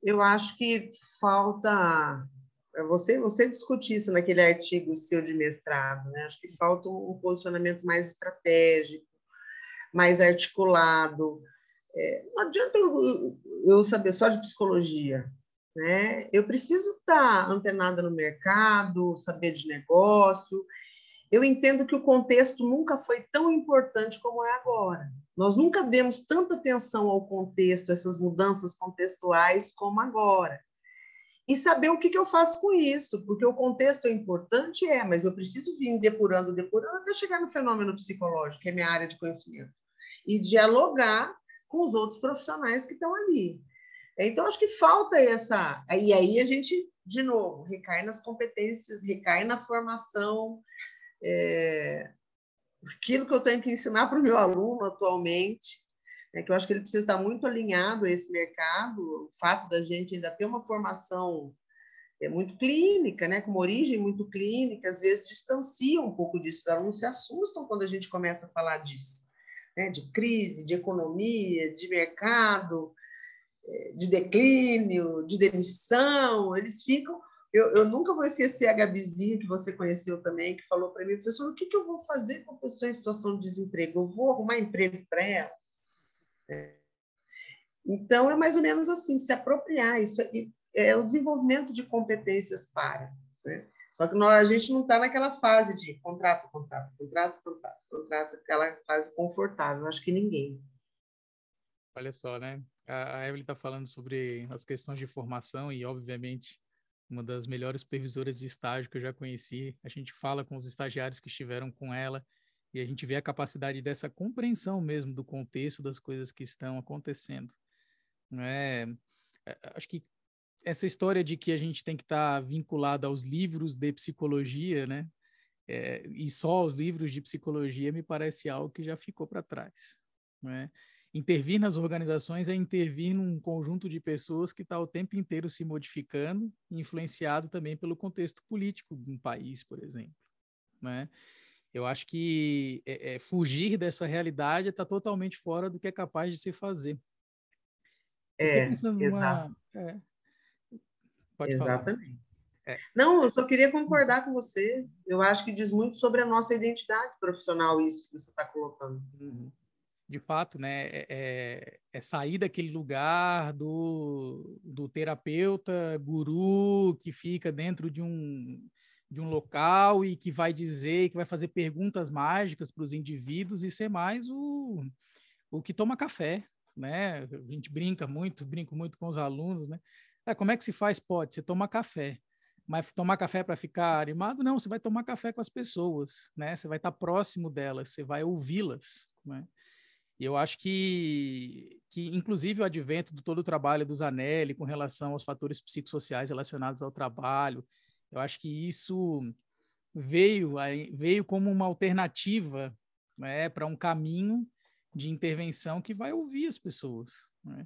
Eu acho que falta é você você discutir isso naquele artigo seu de mestrado, né? Acho que falta um posicionamento mais estratégico, mais articulado. É, não adianta eu, eu saber só de psicologia, né? Eu preciso estar antenada no mercado, saber de negócio. Eu entendo que o contexto nunca foi tão importante como é agora. Nós nunca demos tanta atenção ao contexto, essas mudanças contextuais como agora. E saber o que, que eu faço com isso, porque o contexto é importante, é, mas eu preciso vir depurando, depurando até chegar no fenômeno psicológico, que é minha área de conhecimento e dialogar com os outros profissionais que estão ali. Então, acho que falta essa. E aí a gente, de novo, recai nas competências, recai na formação. É... Aquilo que eu tenho que ensinar para o meu aluno atualmente, é que eu acho que ele precisa estar muito alinhado a esse mercado, o fato da gente ainda ter uma formação é muito clínica, né, com uma origem muito clínica, às vezes distancia um pouco disso, os alunos se assustam quando a gente começa a falar disso, né, de crise, de economia, de mercado, de declínio, de demissão, eles ficam... Eu, eu nunca vou esquecer a Gabizinha, que você conheceu também, que falou para mim, professor, o que, que eu vou fazer com a pessoa em situação de desemprego? Eu vou arrumar emprego para ela? Então, é mais ou menos assim, se apropriar. Isso é o desenvolvimento de competências para. Né? Só que nós, a gente não está naquela fase de contrato, contrato, contrato, contrato, contrato, aquela fase confortável. Acho que ninguém. Olha só, né? A Evelyn está falando sobre as questões de formação e, obviamente, uma das melhores supervisoras de estágio que eu já conheci. A gente fala com os estagiários que estiveram com ela e a gente vê a capacidade dessa compreensão mesmo do contexto das coisas que estão acontecendo. Não é? é acho que essa história de que a gente tem que estar tá vinculado aos livros de psicologia, né? É, e só aos livros de psicologia me parece algo que já ficou para trás. Né? Intervir nas organizações é intervir num conjunto de pessoas que está o tempo inteiro se modificando, influenciado também pelo contexto político de um país, por exemplo. Né? Eu acho que é, é, fugir dessa realidade está totalmente fora do que é capaz de se fazer. É, exato. É, Exatamente. É. Não, eu só queria concordar com você. Eu acho que diz muito sobre a nossa identidade profissional isso que você está colocando. Uhum. De fato, né? É, é, é, sair daquele lugar do, do terapeuta guru que fica dentro de um de um local e que vai dizer, que vai fazer perguntas mágicas para os indivíduos e ser mais o, o que toma café, né? A gente brinca muito, brinco muito com os alunos, né? É, como é que se faz? Pode, você toma café. Mas tomar café para ficar animado? Não, você vai tomar café com as pessoas, né? Você vai estar próximo delas, você vai ouvi-las, né? E eu acho que, que, inclusive, o advento do todo o trabalho do Zanelli com relação aos fatores psicossociais relacionados ao trabalho, eu acho que isso veio, veio como uma alternativa né, para um caminho de intervenção que vai ouvir as pessoas. Né?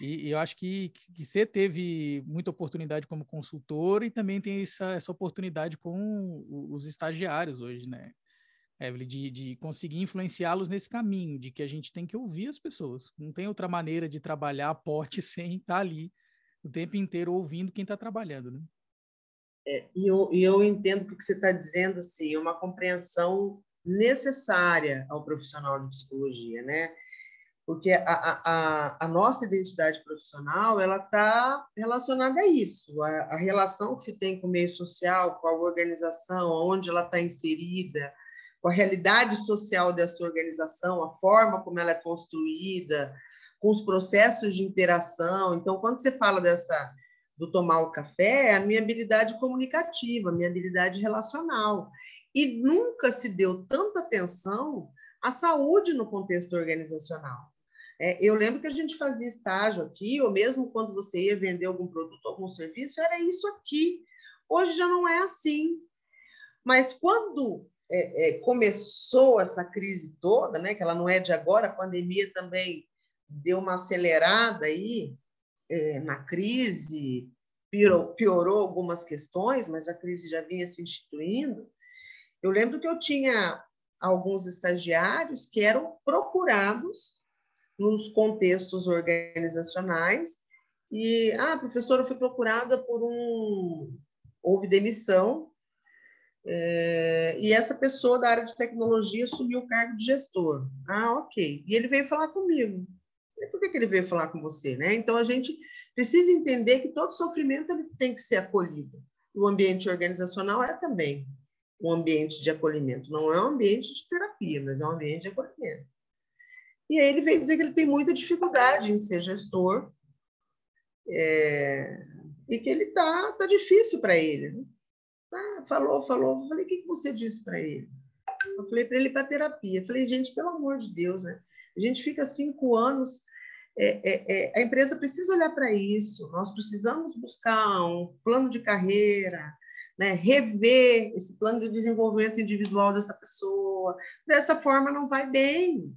E, e, eu acho que, que você teve muita oportunidade como consultor e também tem essa, essa oportunidade com os estagiários hoje, né, Evelyn, de, de conseguir influenciá-los nesse caminho, de que a gente tem que ouvir as pessoas. Não tem outra maneira de trabalhar [LAUGHS] a porte sem estar ali o tempo inteiro ouvindo quem está trabalhando, né? É, e, eu, e eu entendo o que você está dizendo assim, é uma compreensão necessária ao profissional de psicologia, né? Porque a, a, a nossa identidade profissional ela está relacionada a isso, a, a, relação que se tem com o meio social, com a organização, onde ela está inserida, com a realidade social dessa organização, a forma como ela é construída, com os processos de interação. Então, quando você fala dessa do tomar o café é a minha habilidade comunicativa, a minha habilidade relacional. E nunca se deu tanta atenção à saúde no contexto organizacional. É, eu lembro que a gente fazia estágio aqui, ou mesmo quando você ia vender algum produto, algum serviço, era isso aqui. Hoje já não é assim. Mas quando é, é, começou essa crise toda, né, que ela não é de agora, a pandemia também deu uma acelerada aí, é, na crise, piorou, piorou algumas questões, mas a crise já vinha se instituindo. Eu lembro que eu tinha alguns estagiários que eram procurados nos contextos organizacionais e, ah, professora, eu fui procurada por um... houve demissão é, e essa pessoa da área de tecnologia assumiu o cargo de gestor. Ah, ok. E ele veio falar comigo por que, que ele veio falar com você? Né? Então, a gente precisa entender que todo sofrimento ele tem que ser acolhido. O ambiente organizacional é também um ambiente de acolhimento. Não é um ambiente de terapia, mas é um ambiente de acolhimento. E aí ele veio dizer que ele tem muita dificuldade em ser gestor é, e que ele tá, tá difícil para ele. Né? Ah, falou, falou. Eu falei, o que, você disse para ele? Eu falei para ele para terapia. Eu falei, gente, pelo amor de Deus, né? A gente fica cinco anos é, é, é, a empresa precisa olhar para isso, nós precisamos buscar um plano de carreira, né, rever esse plano de desenvolvimento individual dessa pessoa. Dessa forma, não vai bem.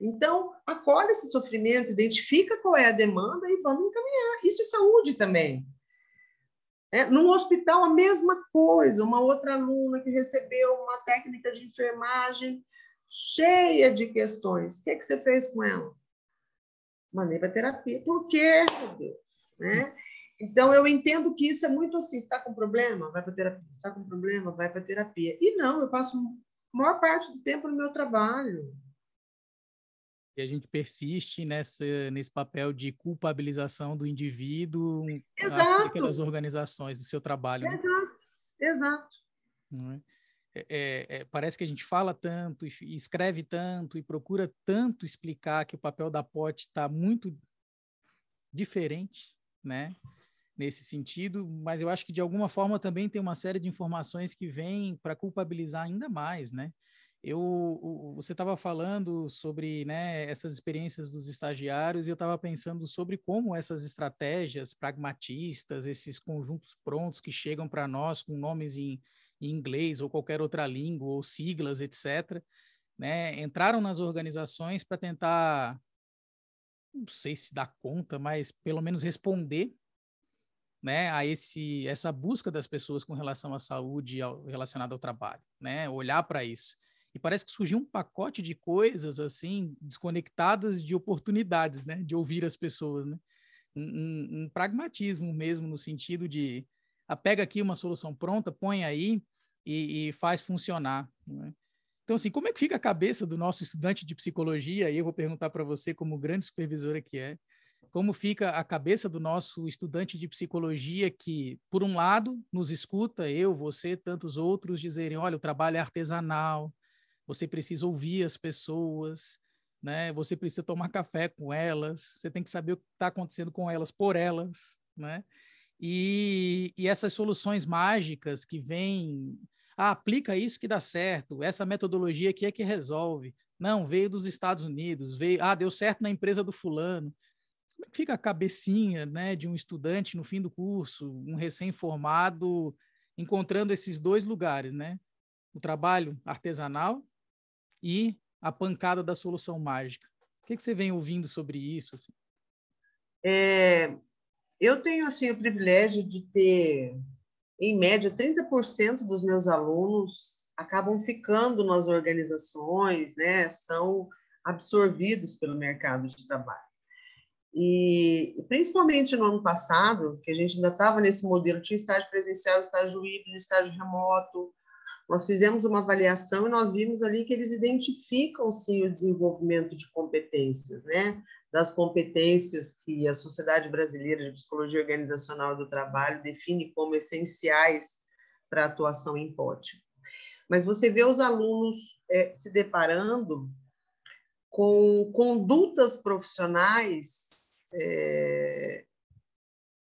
Então, acolhe esse sofrimento, identifica qual é a demanda e vamos encaminhar. Isso é saúde também. É, num hospital, a mesma coisa. Uma outra aluna que recebeu uma técnica de enfermagem cheia de questões. O que, é que você fez com ela? Mandei para terapia. Por quê, meu Deus? Né? Então, eu entendo que isso é muito assim: está com problema? Vai para terapia. Está com problema? Vai para terapia. E não, eu passo a maior parte do tempo no meu trabalho e a gente persiste nessa, nesse papel de culpabilização do indivíduo Exato. das organizações, do seu trabalho. Exato, né? exato. É, é, é, parece que a gente fala tanto, e escreve tanto, e procura tanto explicar que o papel da POT está muito diferente, né? Nesse sentido, mas eu acho que de alguma forma também tem uma série de informações que vêm para culpabilizar ainda mais, né? Eu, você estava falando sobre né, essas experiências dos estagiários e eu estava pensando sobre como essas estratégias pragmatistas, esses conjuntos prontos que chegam para nós com nomes em, em, inglês ou qualquer outra língua ou siglas, etc., né, entraram nas organizações para tentar, não sei se dar conta, mas pelo menos responder né, a esse, essa busca das pessoas com relação à saúde relacionada ao trabalho, né, olhar para isso. E parece que surgiu um pacote de coisas assim desconectadas de oportunidades, né? De ouvir as pessoas, né? Um, um, um pragmatismo mesmo no sentido de ah, pega aqui uma solução pronta, põe aí e, e faz funcionar. Né? Então, assim, como é que fica a cabeça do nosso estudante de psicologia? E eu vou perguntar para você, como grande supervisora que é, como fica a cabeça do nosso estudante de psicologia que, por um lado, nos escuta, eu, você, tantos outros, dizerem: olha, o trabalho é artesanal, você precisa ouvir as pessoas, né? Você precisa tomar café com elas, você tem que saber o que está acontecendo com elas por elas, né? E, e essas soluções mágicas que vêm, ah, aplica isso que dá certo, essa metodologia aqui é que resolve. Não, veio dos Estados Unidos, veio, ah, deu certo na empresa do fulano. Como é que fica a cabecinha, né, de um estudante no fim do curso, um recém-formado, encontrando esses dois lugares, né? O trabalho artesanal e a pancada da solução mágica. O que, que você vem ouvindo sobre isso? Assim? É, eu tenho assim o privilégio de ter, em média, 30% dos meus alunos acabam ficando nas organizações, né? São absorvidos pelo mercado de trabalho. E principalmente no ano passado, que a gente ainda estava nesse modelo, tinha estágio presencial, estágio híbrido, estágio remoto, nós fizemos uma avaliação e nós vimos ali que eles identificam sim o desenvolvimento de competências, né? Das competências que a Sociedade Brasileira de Psicologia Organizacional do Trabalho define como essenciais para a atuação em POT. Mas você vê os alunos é, se deparando com condutas profissionais é,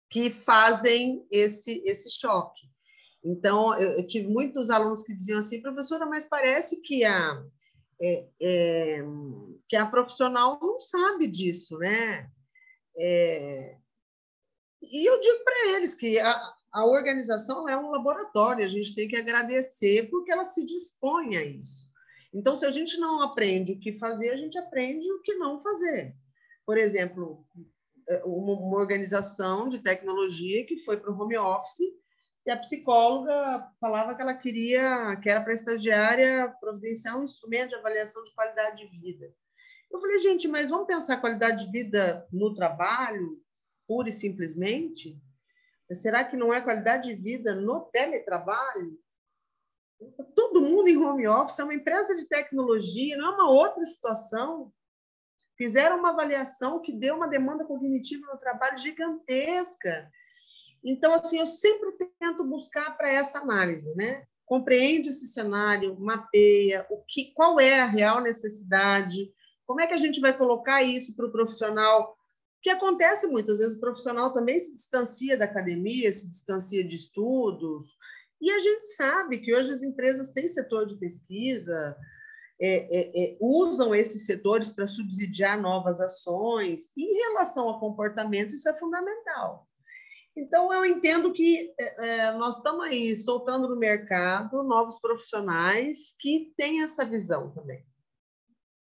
que fazem esse, esse choque. Então, eu, eu, tive muitos alunos que diziam assim, professora, mas parece que a, é, é, que a profissional não sabe disso, né? É, e eu digo para eles que a, a organização é um laboratório, a gente tem que agradecer porque ela se dispõe a isso. Então, se a gente não aprende o que fazer, a gente aprende o que não fazer. Por exemplo, é, uma, uma organização de tecnologia que foi para o home office e a psicóloga falava que ela queria, que era para estagiária providenciar um instrumento de avaliação de qualidade de vida. Eu falei, gente, mas vamos pensar qualidade de vida no trabalho, pura e simplesmente? Será que não é qualidade de vida no teletrabalho? Todo mundo em home office, é uma empresa de tecnologia, não é uma outra situação. Fizeram uma avaliação que deu uma demanda cognitiva no trabalho gigantesca. Então, assim, eu sempre tento buscar para essa análise, né? Compreende esse cenário, mapeia o que, qual é a real necessidade, como é que a gente vai colocar isso para o profissional, que acontece muitas vezes, o profissional também se distancia da academia, se distancia de estudos, e a gente sabe que hoje as empresas têm setor de pesquisa, é, é, é, usam esses setores para subsidiar novas ações, e em relação ao comportamento, isso é fundamental. Então, eu entendo que é, é, nós estamos aí soltando no mercado novos profissionais que têm essa visão também.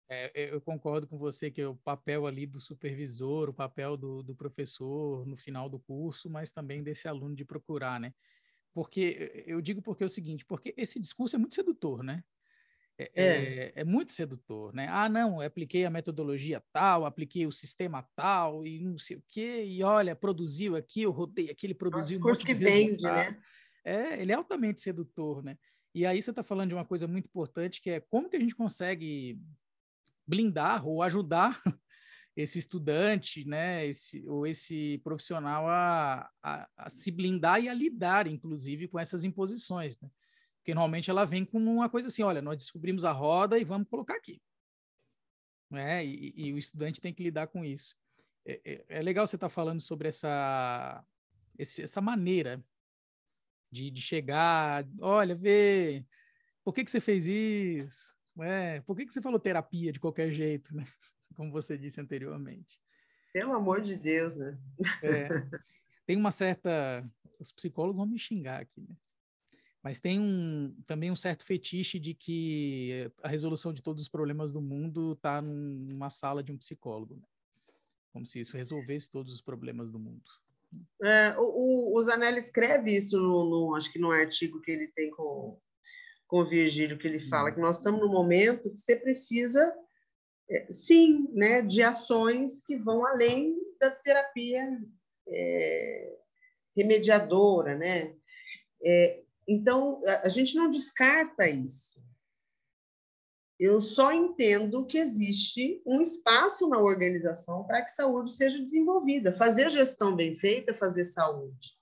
É, eu concordo com você que é o papel ali do supervisor, o papel do, do professor no final do curso, mas também desse aluno de procurar, né? Porque eu digo porque é o seguinte, porque esse discurso é muito sedutor, né? É, é. é, é muito sedutor, né? Ah, não, apliquei a metodologia tal, apliquei o sistema tal e não sei o quê, e olha, produziu aqui, eu rodei aqui, ele produziu. É um discurso um que vende, né? É, ele é altamente sedutor, né? E aí você está falando de uma coisa muito importante, que é como que a gente consegue blindar ou ajudar [LAUGHS] esse estudante, né, esse, ou esse profissional a, a, a, se blindar e a lidar, inclusive, com essas imposições, né? Porque normalmente ela vem como uma coisa assim, olha, nós descobrimos a roda e vamos colocar aqui. Né? E, e o estudante tem que lidar com isso. É, é, é legal você estar tá falando sobre essa, esse, essa maneira de, de chegar, olha, vê, por que, que você fez isso? É, por que, que você falou terapia de qualquer jeito, né? [LAUGHS] Como você disse anteriormente. Pelo amor de Deus, né? É, tem uma certa. Os psicólogos vão me xingar aqui, né? Mas tem um, também um certo fetiche de que a resolução de todos os problemas do mundo está numa sala de um psicólogo, né? como se isso resolvesse todos os problemas do mundo. É, o, o Zanelli escreve isso, no, no, acho que no artigo que ele tem com, com o Virgílio, que ele fala uhum. que nós estamos no momento que você precisa, é, sim, né, de ações que vão além da terapia é, remediadora, né? É, então, a gente não descarta isso. Eu só entendo que existe um espaço na organização para que saúde seja desenvolvida. Fazer gestão bem feita, fazer saúde.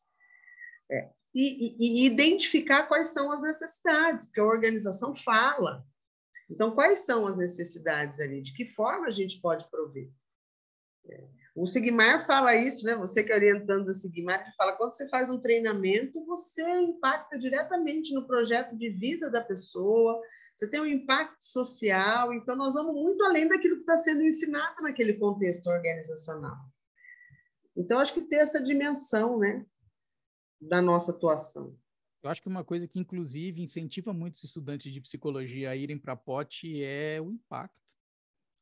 É. E, e, e identificar quais são as necessidades, porque a organização fala. Então, quais são as necessidades ali? De que forma a gente pode prover? É. O Sigmar fala isso, né? Você que é orientando o Sigmar, ele fala quando você faz um treinamento, você impacta diretamente no projeto de vida da pessoa, você tem um impacto social, então nós vamos muito além daquilo que está sendo ensinado naquele contexto organizacional. Então, acho que ter essa dimensão, né, da nossa atuação. Eu acho que uma coisa que, inclusive, incentiva muitos estudantes de psicologia a irem para a POT é o impacto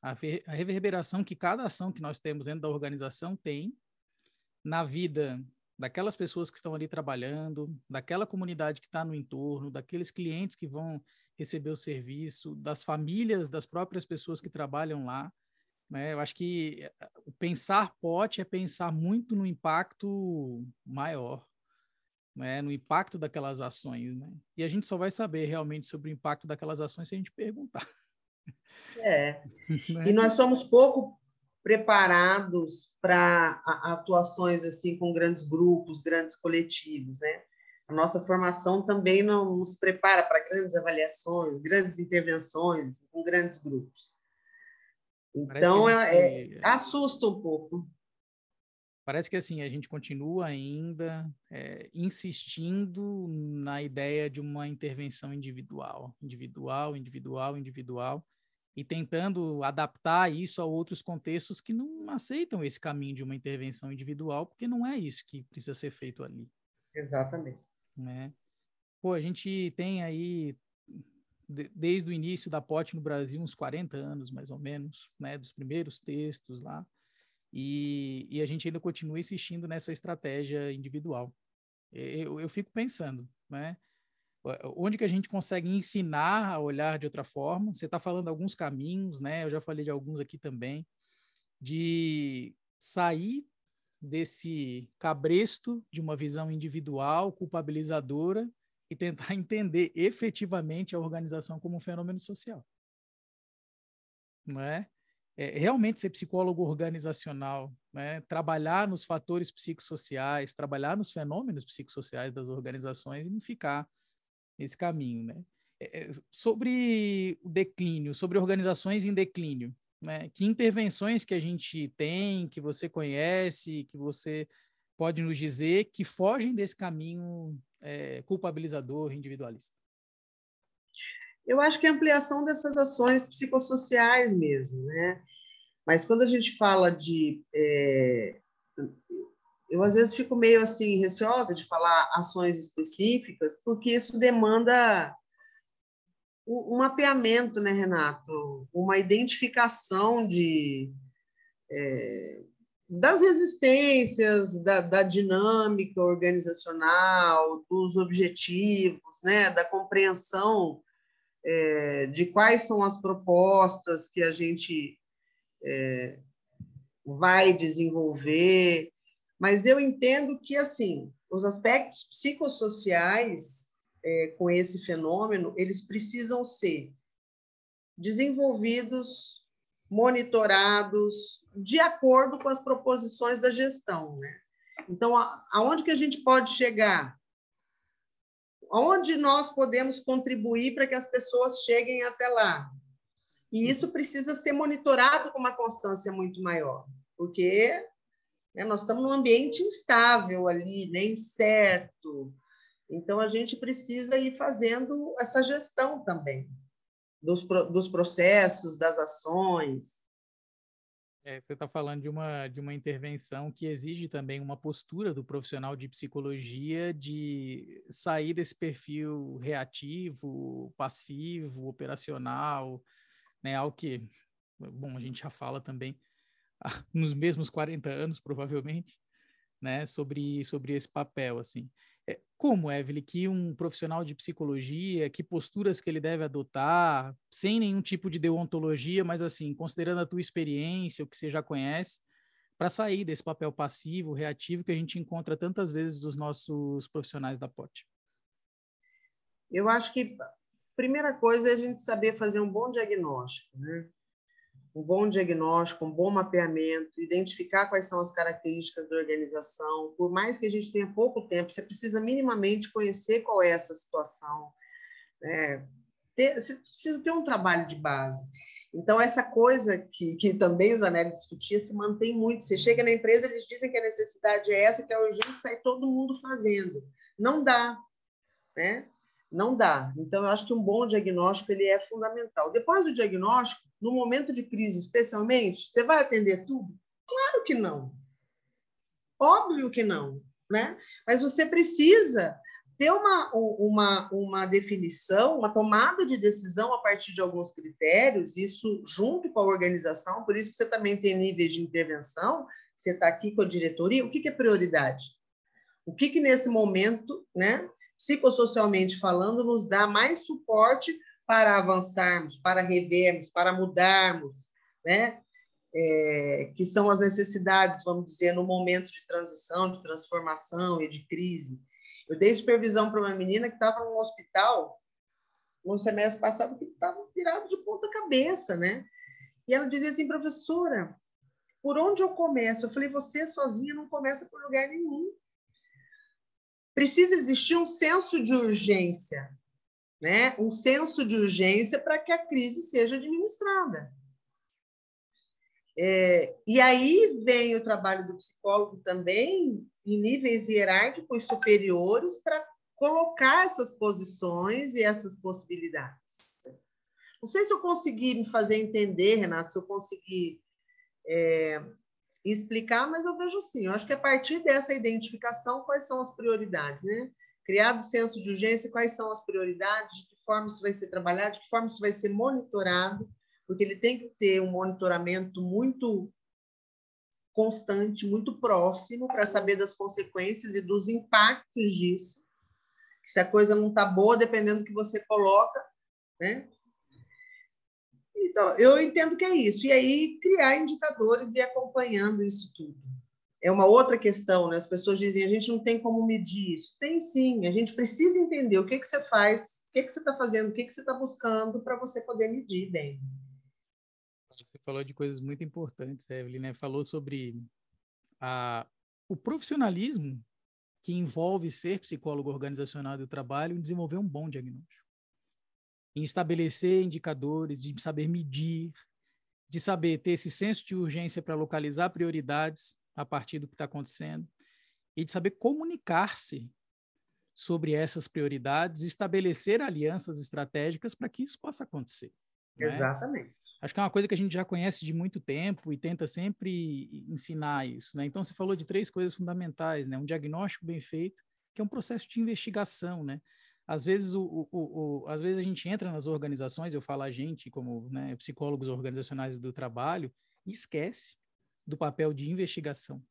a, a reverberação que cada ação que nós temos dentro da organização tem na vida daquelas pessoas que estão ali trabalhando, daquela comunidade que está no entorno, daqueles clientes que vão receber o serviço, das famílias, das próprias pessoas que trabalham lá. Né? Eu acho que eh, pensar pote é pensar muito no impacto maior, né? no impacto daquelas ações. Né? E a gente só vai saber realmente sobre o impacto daquelas ações se a gente perguntar. É. [LAUGHS] Né? E nós somos pouco preparados para atuações assim com grandes grupos, grandes coletivos, né? A nossa formação também não nos prepara para grandes avaliações, grandes intervenções com grandes grupos. Então, é, é, assusta um pouco. Parece que assim a gente continua ainda é, insistindo na ideia de uma intervenção individual, individual, individual, individual, e tentando adaptar isso a outros contextos que não aceitam esse caminho de uma intervenção individual, porque não é isso que precisa ser feito ali. Exatamente. Né? Pô, a gente tem aí, de, desde o início da POT no Brasil, uns 40 anos, mais ou menos, né, dos primeiros textos lá, e, e a gente ainda continua insistindo nessa estratégia individual. Eu, eu fico pensando, né? Onde que a gente consegue ensinar a olhar de outra forma. Você está falando alguns caminhos, né? Eu já falei de alguns aqui também, de sair desse cabresto de uma visão individual, culpabilizadora, e tentar [LAUGHS] entender efetivamente a organização como um fenômeno social. Não é? é realmente ser psicólogo organizacional, né? trabalhar nos fatores psicossociais, trabalhar nos fenômenos psicossociais das organizações e não ficar esse caminho, né? É, é, sobre o declínio, sobre organizações em declínio, né? Que intervenções que a gente tem, que você conhece, que você pode nos dizer que fogem desse caminho é, culpabilizador, individualista? Eu acho que é a ampliação dessas ações psicossociais mesmo, né? Mas quando a gente fala de é, eu às vezes fico meio assim receosa de falar ações específicas, porque isso demanda um mapeamento, né, Renato? Uma identificação de, é, das resistências, da, da, dinâmica organizacional, dos objetivos, né, da compreensão é, de quais são as propostas que a gente é, vai desenvolver. Mas eu entendo que, assim, os aspectos psicossociais é, com esse fenômeno, eles precisam ser desenvolvidos, monitorados, de acordo com as proposições da gestão. Né? Então, aonde que a gente pode chegar? Onde nós podemos contribuir para que as pessoas cheguem até lá? E isso precisa ser monitorado com uma constância muito maior, porque né, nós estamos num ambiente instável ali, né, incerto, então, a gente precisa ir fazendo essa gestão também dos, dos processos, das ações. É, você está falando de uma, de uma intervenção que exige também uma postura do profissional de psicologia de sair desse perfil reativo, passivo, operacional, né, algo que, bom, a gente já fala também [LAUGHS] nos mesmos 40 anos, provavelmente, né, sobre, sobre esse papel, assim. É, como, Evelyn, que um profissional de psicologia, que posturas que ele deve adotar, sem nenhum tipo de deontologia, mas assim, considerando a tua experiência, o que você já conhece, para sair desse papel passivo, reativo, que a gente encontra tantas vezes dos nossos profissionais da POT? Eu acho que a primeira coisa é a gente saber fazer um bom diagnóstico, né? Um bom diagnóstico, um bom mapeamento, identificar quais são as características da organização. Por mais que a gente tenha pouco tempo, você precisa minimamente conhecer qual é essa situação. Né? Ter, você precisa ter um trabalho de base. Então, essa coisa que, que também o Zanelli discutia se mantém muito. Você chega na empresa, eles dizem que a necessidade é essa, que é urgente, sai todo mundo fazendo. Não dá. Né? Não dá. Então, eu acho que um bom diagnóstico ele é fundamental. Depois do diagnóstico, no momento de crise, especialmente, você vai atender tudo? Claro que não. Óbvio que não, né? Mas você precisa ter uma, uma, uma definição, uma tomada de decisão a partir de alguns critérios, isso junto com a organização, por isso que você também tem níveis de intervenção, você está aqui com a diretoria, o que, que é prioridade? O que, que nesse momento, né, psicossocialmente falando, nos dá mais suporte para avançarmos, para revermos, para mudarmos, né? É, que são as necessidades, vamos dizer, no momento de transição, de transformação e de crise. Eu dei supervisão para uma menina que estava no hospital no semestre passado que estava virado de ponta cabeça, né? E ela dizia assim, professora, por onde eu começo? Eu falei, você sozinha não começa por lugar nenhum precisa existir um senso de urgência, né? Um senso de urgência para que a crise seja administrada. É, e aí vem o trabalho do psicólogo também em níveis hierárquicos superiores para colocar essas posições e essas possibilidades. Não sei se eu consegui me fazer entender, Renato, se eu consegui é, explicar, mas eu vejo assim, eu acho que a partir dessa identificação, quais são as prioridades, né? Criado o senso de urgência, quais são as prioridades, de que forma isso vai ser trabalhado, de que forma isso vai ser monitorado, porque ele tem que ter um monitoramento muito constante, muito próximo, para saber das consequências e dos impactos disso. Se a coisa não está boa, dependendo do que você coloca, né? Então, eu entendo que é isso. E aí, criar indicadores e acompanhando isso tudo. É uma outra questão, né? As pessoas dizem, a gente não tem como medir isso. Tem sim, a gente precisa entender o que, que você faz, o que, que você está fazendo, o que, que você está buscando para você poder medir bem. Você falou de coisas muito importantes, Evelyn, né? Falou sobre a, o profissionalismo que envolve ser psicólogo organizacional do trabalho e desenvolver um bom diagnóstico em estabelecer indicadores, de saber medir, de saber ter esse senso de urgência para localizar prioridades a partir do que está acontecendo e de saber comunicar-se sobre essas prioridades, estabelecer alianças estratégicas para que isso possa acontecer. Né? Exatamente. Acho que é uma coisa que a gente já conhece de muito tempo e tenta sempre ensinar isso. Né? Então, você falou de três coisas fundamentais, né? Um diagnóstico bem feito, que é um processo de investigação, né? Às vezes, o, o, o, às vezes a gente entra nas organizações, eu falo a gente, como né, psicólogos organizacionais do trabalho, e esquece do papel de investigação.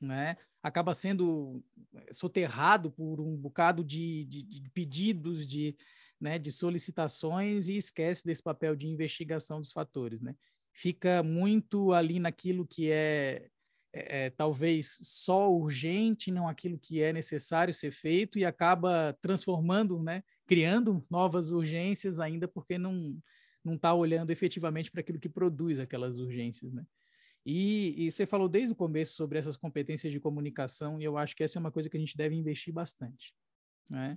Né? Acaba sendo soterrado por um bocado de, de, de pedidos, de, né, de solicitações, e esquece desse papel de investigação dos fatores. Né? Fica muito ali naquilo que é é, talvez só urgente, não aquilo que é necessário ser feito, e acaba transformando, né, criando novas urgências ainda porque não não está olhando efetivamente para aquilo que produz aquelas urgências, né? E, e, você falou desde o começo sobre essas competências de comunicação, e eu acho que essa é uma coisa que a gente deve investir bastante. Né?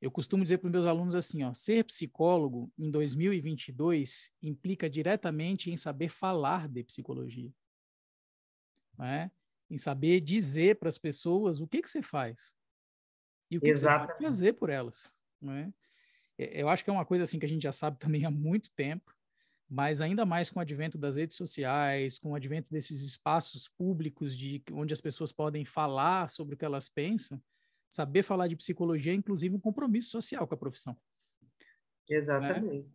Eu costumo dizer para os meus alunos assim: ó, ser psicólogo em 2022 implica diretamente em saber falar de psicologia né? em saber dizer para as pessoas o que, que você faz e o que, que você pode fazer por elas. Né? Eu acho que é uma coisa assim que a gente já sabe [LAUGHS] também há muito tempo, mas ainda mais com o advento das redes sociais, com o advento desses espaços públicos de onde as pessoas podem falar sobre o que elas pensam, saber falar de psicologia é inclusive um compromisso social com a profissão. Né? Exatamente. Né?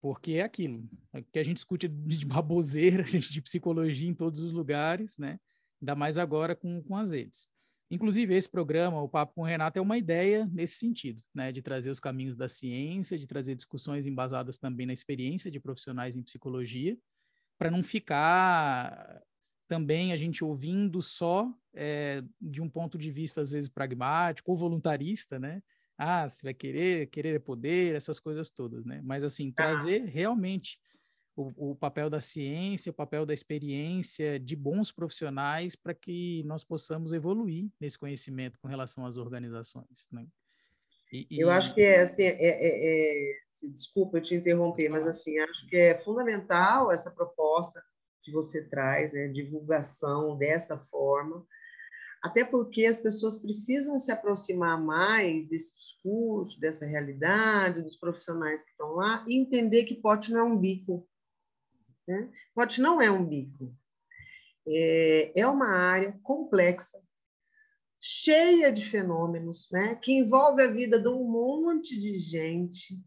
Porque é aquilo é que a gente escute de baboseira, [LAUGHS] de psicologia em todos os lugares, né? Ainda mais agora com, com as redes. Inclusive, esse programa, o Papo com o Renato, é uma ideia nesse sentido, né? De trazer os caminhos da ciência, de trazer discussões embasadas também na experiência de profissionais em psicologia, para não ficar também a gente ouvindo só é, de um ponto de vista, às vezes, pragmático ou voluntarista, né? Ah, se vai querer, querer é poder, essas coisas todas, né? Mas, assim, trazer realmente o, o, papel da ciência, o papel da experiência de bons profissionais para que nós possamos evoluir nesse conhecimento com relação às organizações, né? E, e... Eu acho que é, assim, é, é, é, desculpa eu te interromper, mas assim, acho que é fundamental essa proposta que você traz, né, divulgação dessa forma, até porque as pessoas precisam se aproximar mais desse discurso, dessa realidade, dos profissionais que estão lá, e entender que pote não é um bico. Né? Pote não é um bico. É, é uma área complexa, cheia de fenômenos, né? que envolve a vida de um monte de gente,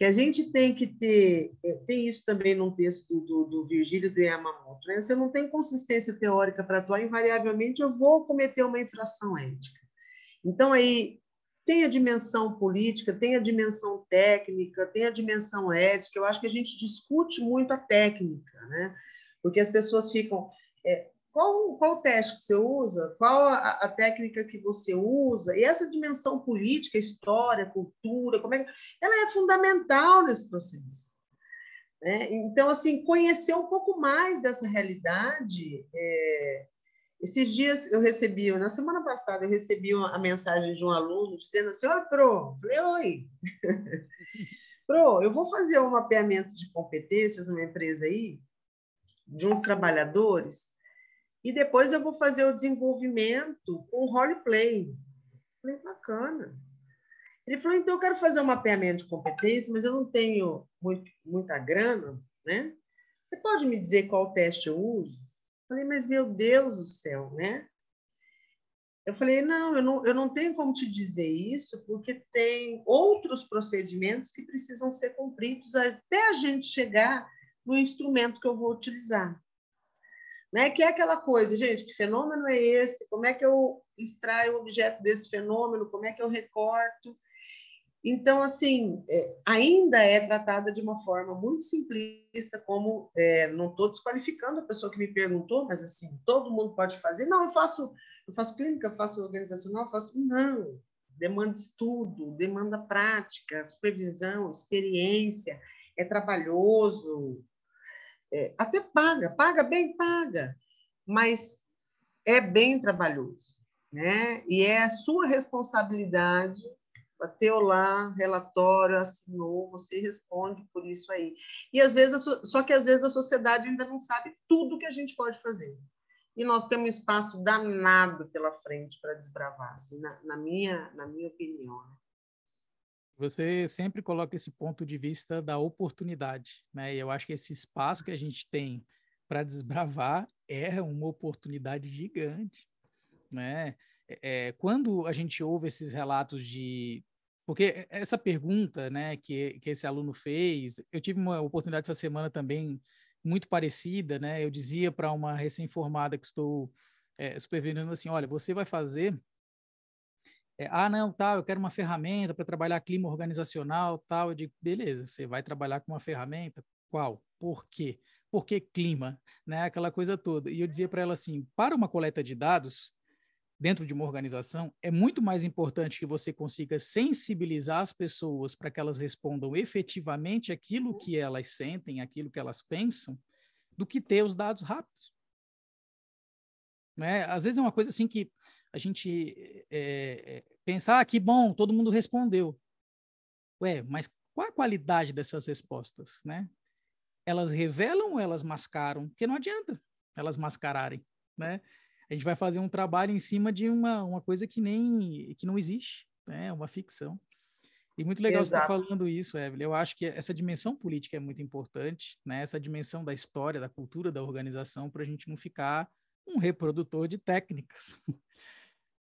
que a gente tem que ter, é, tem isso também num texto do, do Virgílio do Yamamoto, né? se eu não tenho consistência teórica para atuar, invariavelmente eu vou cometer uma infração ética. Então, aí, tem a dimensão política, tem a dimensão técnica, tem a dimensão ética, eu acho que a gente discute muito a técnica, né? porque as pessoas ficam... É, qual, qual o teste que você usa, qual a, a, técnica que você usa, e essa dimensão política, história, cultura, como é que, ela é fundamental nesse processo. Né? Então, assim, conhecer um pouco mais dessa realidade. É... Esses dias eu recebi, na semana passada, eu recebi uma, a mensagem de um aluno dizendo assim: Oi, Pro. Falei: Oi. [LAUGHS] Pro, eu vou fazer um mapeamento de competências numa empresa aí, de uns trabalhadores e depois eu vou fazer o desenvolvimento com roleplay. Falei, bacana. Ele falou, então eu quero fazer um mapeamento de competência, mas eu não tenho muito, muita grana, né? Você pode me dizer qual teste eu uso? Falei, mas meu Deus do céu, né? Eu falei, não eu, não, eu não tenho como te dizer isso, porque tem outros procedimentos que precisam ser cumpridos até a gente chegar no instrumento que eu vou utilizar. Né? Que é aquela coisa, gente, que fenômeno é esse? Como é que eu extraio o objeto desse fenômeno? Como é que eu recorto? Então, assim, é, ainda é tratada de uma forma muito simplista, como é, não estou desqualificando a pessoa que me perguntou, mas assim, todo mundo pode fazer. Não, eu faço, eu faço clínica, faço organizacional, faço. Não, demanda estudo, demanda prática, supervisão, experiência, é trabalhoso, é, até paga, paga bem, paga, mas é bem trabalhoso, né? E é a sua responsabilidade bateu lá, relatório, assinou, você responde por isso aí. E às vezes, só que às vezes a sociedade ainda não sabe tudo que a gente pode fazer. E nós temos um espaço danado pela frente para desbravar, assim, na, na, minha, na minha opinião. Né? Você sempre coloca esse ponto de vista da oportunidade, né? E eu acho que esse espaço que a gente tem para desbravar [LAUGHS] é uma oportunidade gigante, né? É, é, quando a gente ouve esses relatos de Porque essa pergunta, né, que, que esse aluno fez, eu tive uma oportunidade essa semana também muito parecida, né? Eu dizia para uma recém-formada que estou é, supervisionando assim, olha, você vai fazer é, ah, não, tal, eu quero uma ferramenta para trabalhar clima organizacional, tal. Eu digo, beleza, você vai trabalhar com uma ferramenta? Qual? Por quê? Por que clima? Né? Aquela coisa toda. E eu dizia para ela assim, para uma coleta de dados, dentro de uma organização, é muito mais importante que você consiga sensibilizar as pessoas para que elas respondam efetivamente aquilo que elas sentem, aquilo que elas pensam, do que ter os dados rápidos. Né? Às vezes é uma coisa assim que a gente é, é, pensar ah, que bom, todo mundo respondeu. Ué, mas qual a qualidade dessas respostas, né? Elas revelam ou elas mascaram? Porque não adianta elas mascararem, né? a gente vai fazer um trabalho em cima de uma, uma coisa que nem que não existe, né? Uma ficção. E muito legal Exato. você estar falando isso, Evelyn. Eu acho que essa dimensão política é muito importante, né? Essa dimensão da história, da cultura da organização, para a gente não ficar um reprodutor de técnicas, [LAUGHS]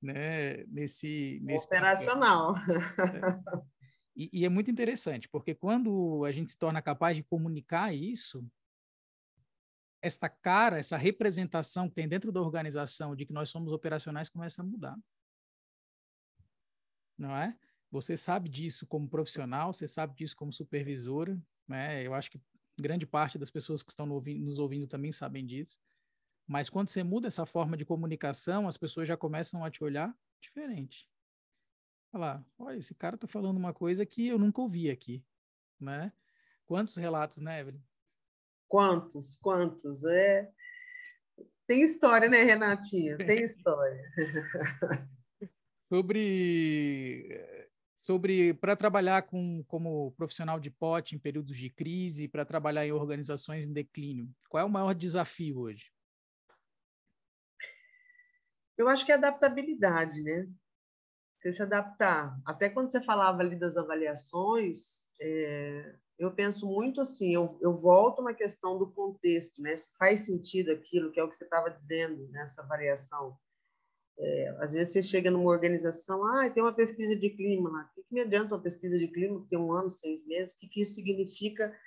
né? Nesse, nesse operacional. É. E, e é muito interessante, porque quando a gente se torna capaz de comunicar isso, esta cara, essa representação que tem dentro da organização de que nós somos operacionais começa a mudar. Não é? Você sabe disso como profissional, você sabe disso como supervisora, né? Eu acho que grande parte das pessoas que estão nos ouvindo também sabem disso. Mas quando você muda essa forma de comunicação, as pessoas já começam a te olhar diferente. Falar, olha, esse cara está falando uma coisa que eu nunca ouvi aqui, né? Quantos relatos, né, Evelyn? Quantos, quantos? É... Tem história, né, Renatinha? [LAUGHS] Tem história. sobre sobre para trabalhar com, como profissional de pote em períodos de crise, para trabalhar em organizações em declínio. Qual é o maior desafio hoje? Eu acho que é adaptabilidade, né? Você se adaptar. Até quando você falava ali das avaliações, é, eu penso muito assim, eu, eu volto na questão do contexto, né? Se faz sentido aquilo, que é o que você estava dizendo nessa variação. É, às vezes você chega numa organização, ah, tem uma pesquisa de clima lá. O que, me adianta uma pesquisa de clima que tem um ano, seis meses? O que, que isso significa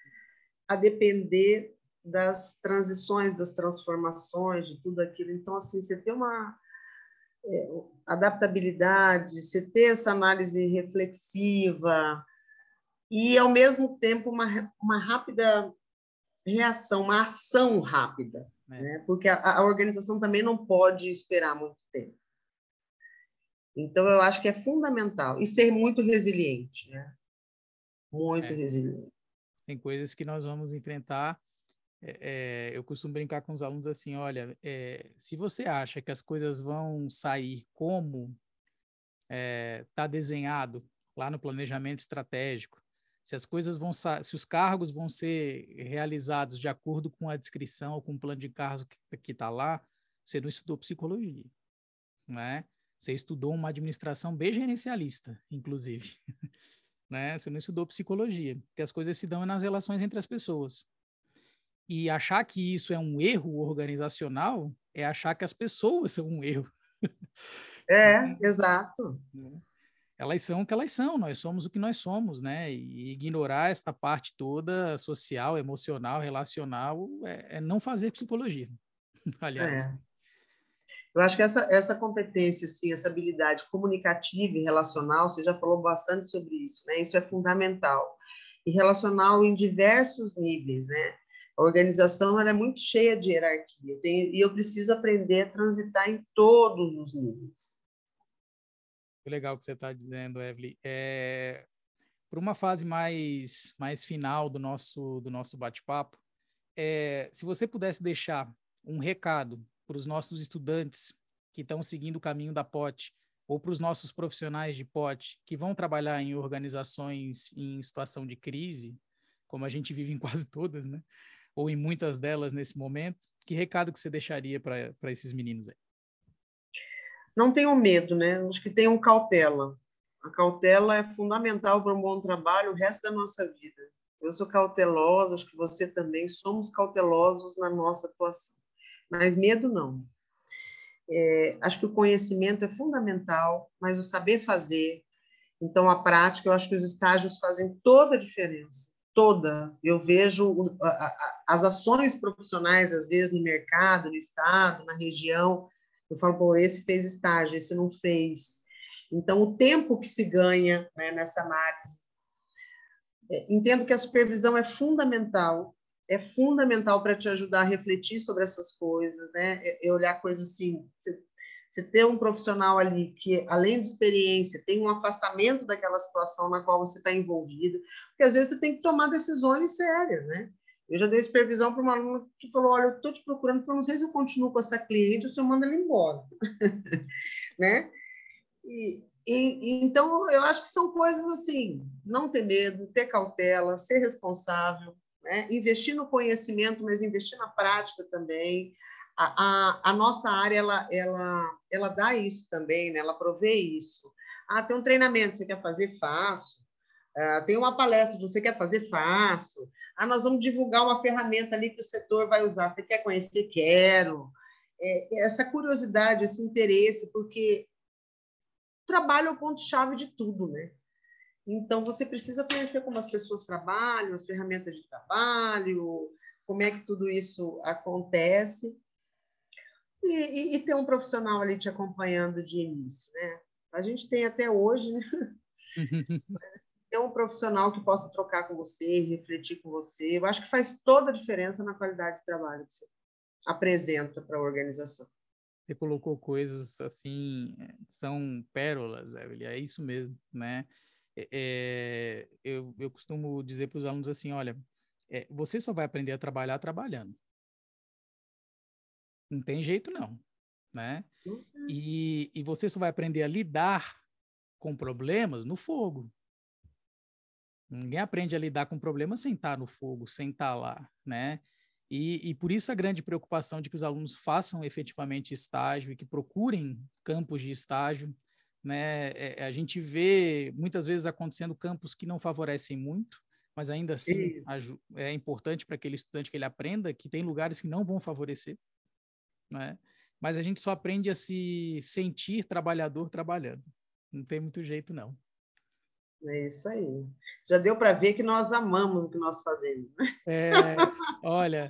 a depender das transições, das transformações, de tudo aquilo? Então, assim, você tem uma adaptabilidade, você ter essa análise reflexiva, e, ao mesmo tempo, uma, uma rápida reação, uma ação rápida, é. né? porque a, a, organização também não pode esperar muito tempo. Então, eu acho que é fundamental. E ser muito resiliente, né? Muito é. resiliente. Tem coisas que nós vamos enfrentar. É, é eu costumo brincar com os alunos assim: olha, é, se você acha que as coisas vão sair como está é, tá desenhado lá no planejamento estratégico, se as coisas vão se os cargos vão ser realizados de acordo com a descrição ou com o plano de cargos que está lá, você não estudou psicologia, né? Você estudou uma administração bem gerencialista, inclusive, [LAUGHS] né? Você não estudou psicologia, porque as coisas se dão nas relações entre as pessoas. E achar que isso é um erro organizacional é achar que as pessoas são um erro. É, [LAUGHS] exato. Né? elas são o que elas são, nós somos o que nós somos, né? E ignorar esta parte toda social, emocional, relacional, é, é não fazer psicologia, [LAUGHS] aliás. É. Eu acho que essa, essa competência, assim, essa habilidade comunicativa e relacional, você já falou bastante sobre isso, né? Isso é fundamental. E relacional em diversos níveis, né? A organização ela é muito cheia de hierarquia, e eu preciso aprender a transitar em todos os níveis. Que legal que você está dizendo, Evelyn. É, Para uma fase mais, mais final do nosso, do nosso bate-papo, é, se você pudesse deixar um recado para os nossos estudantes que estão seguindo o caminho da POT, ou para os nossos profissionais de POT que vão trabalhar em organizações em situação de crise, como a gente vive em quase todas, né? Ou em muitas delas nesse momento, que recado que você deixaria para esses meninos aí? não tenham medo, né? Acho que tenham cautela. A cautela é fundamental para um bom trabalho o resto da nossa vida. Eu sou cautelosa, acho que você também, somos cautelosos na nossa atuação. Mas medo não. É, acho que o conhecimento é fundamental, mas o saber fazer Então, a prática, eu acho que os estágios fazem toda a diferença, toda. Eu vejo as ações profissionais, às vezes, no mercado, no estado, na região. Eu falo, pô, esse fez estágio, esse não fez. Então, o tempo que se ganha né, nessa análise. É, entendo que a supervisão é fundamental, é fundamental para te ajudar a refletir sobre essas coisas, né? É, é olhar coisas assim, você ter um profissional ali que, além de experiência, tem um afastamento daquela situação na qual você está envolvido, porque às vezes você tem que tomar decisões sérias, né? Eu já dei supervisão para uma aluna que falou: Olha, eu estou te procurando porque eu não sei se eu continuo com essa cliente ou se eu mando ela embora, [LAUGHS] né? E, e, então, eu acho que são coisas assim: não ter medo, ter cautela, ser responsável, né? investir no conhecimento, mas investir na prática também. A, a, nossa área ela, ela, ela dá isso também, né? ela provê isso. Ah, tem um treinamento, você quer fazer? Faço. Ah, tem uma palestra, você quer fazer? Faço. Ah, nós vamos divulgar uma ferramenta ali que o setor vai usar, você quer conhecer? Quero. É, essa curiosidade, esse interesse, porque o trabalho é o ponto-chave de tudo, né? Então, você precisa conhecer como as pessoas trabalham, as ferramentas de trabalho, como é que tudo isso acontece e, e, e, ter um profissional ali te acompanhando de início, né? A gente tem até hoje, né? [LAUGHS] Mas, assim, ter um profissional que possa trocar com você, refletir com você, eu acho que faz toda a diferença na qualidade de trabalho que você apresenta para a organização. Você colocou coisas assim, são pérolas, Evelyn, é isso mesmo, né? É, é eu, eu costumo dizer para os alunos assim, olha, é, você só vai aprender a trabalhar trabalhando. Não tem jeito, não. Né? E, e você só vai aprender a lidar com problemas no fogo. Ninguém aprende a lidar com problemas sem estar no fogo, sem estar lá, né? E, e, por isso a grande preocupação de que os alunos façam efetivamente estágio e que procurem campos de estágio, né? É, a gente vê muitas vezes acontecendo campos que não favorecem muito, mas ainda assim é importante para aquele estudante que ele aprenda que tem lugares que não vão favorecer, né? Mas a gente só aprende a se sentir trabalhador trabalhando. Não tem muito jeito, não. É isso aí. Já deu para ver que nós amamos o que nós fazemos. Né? É, olha,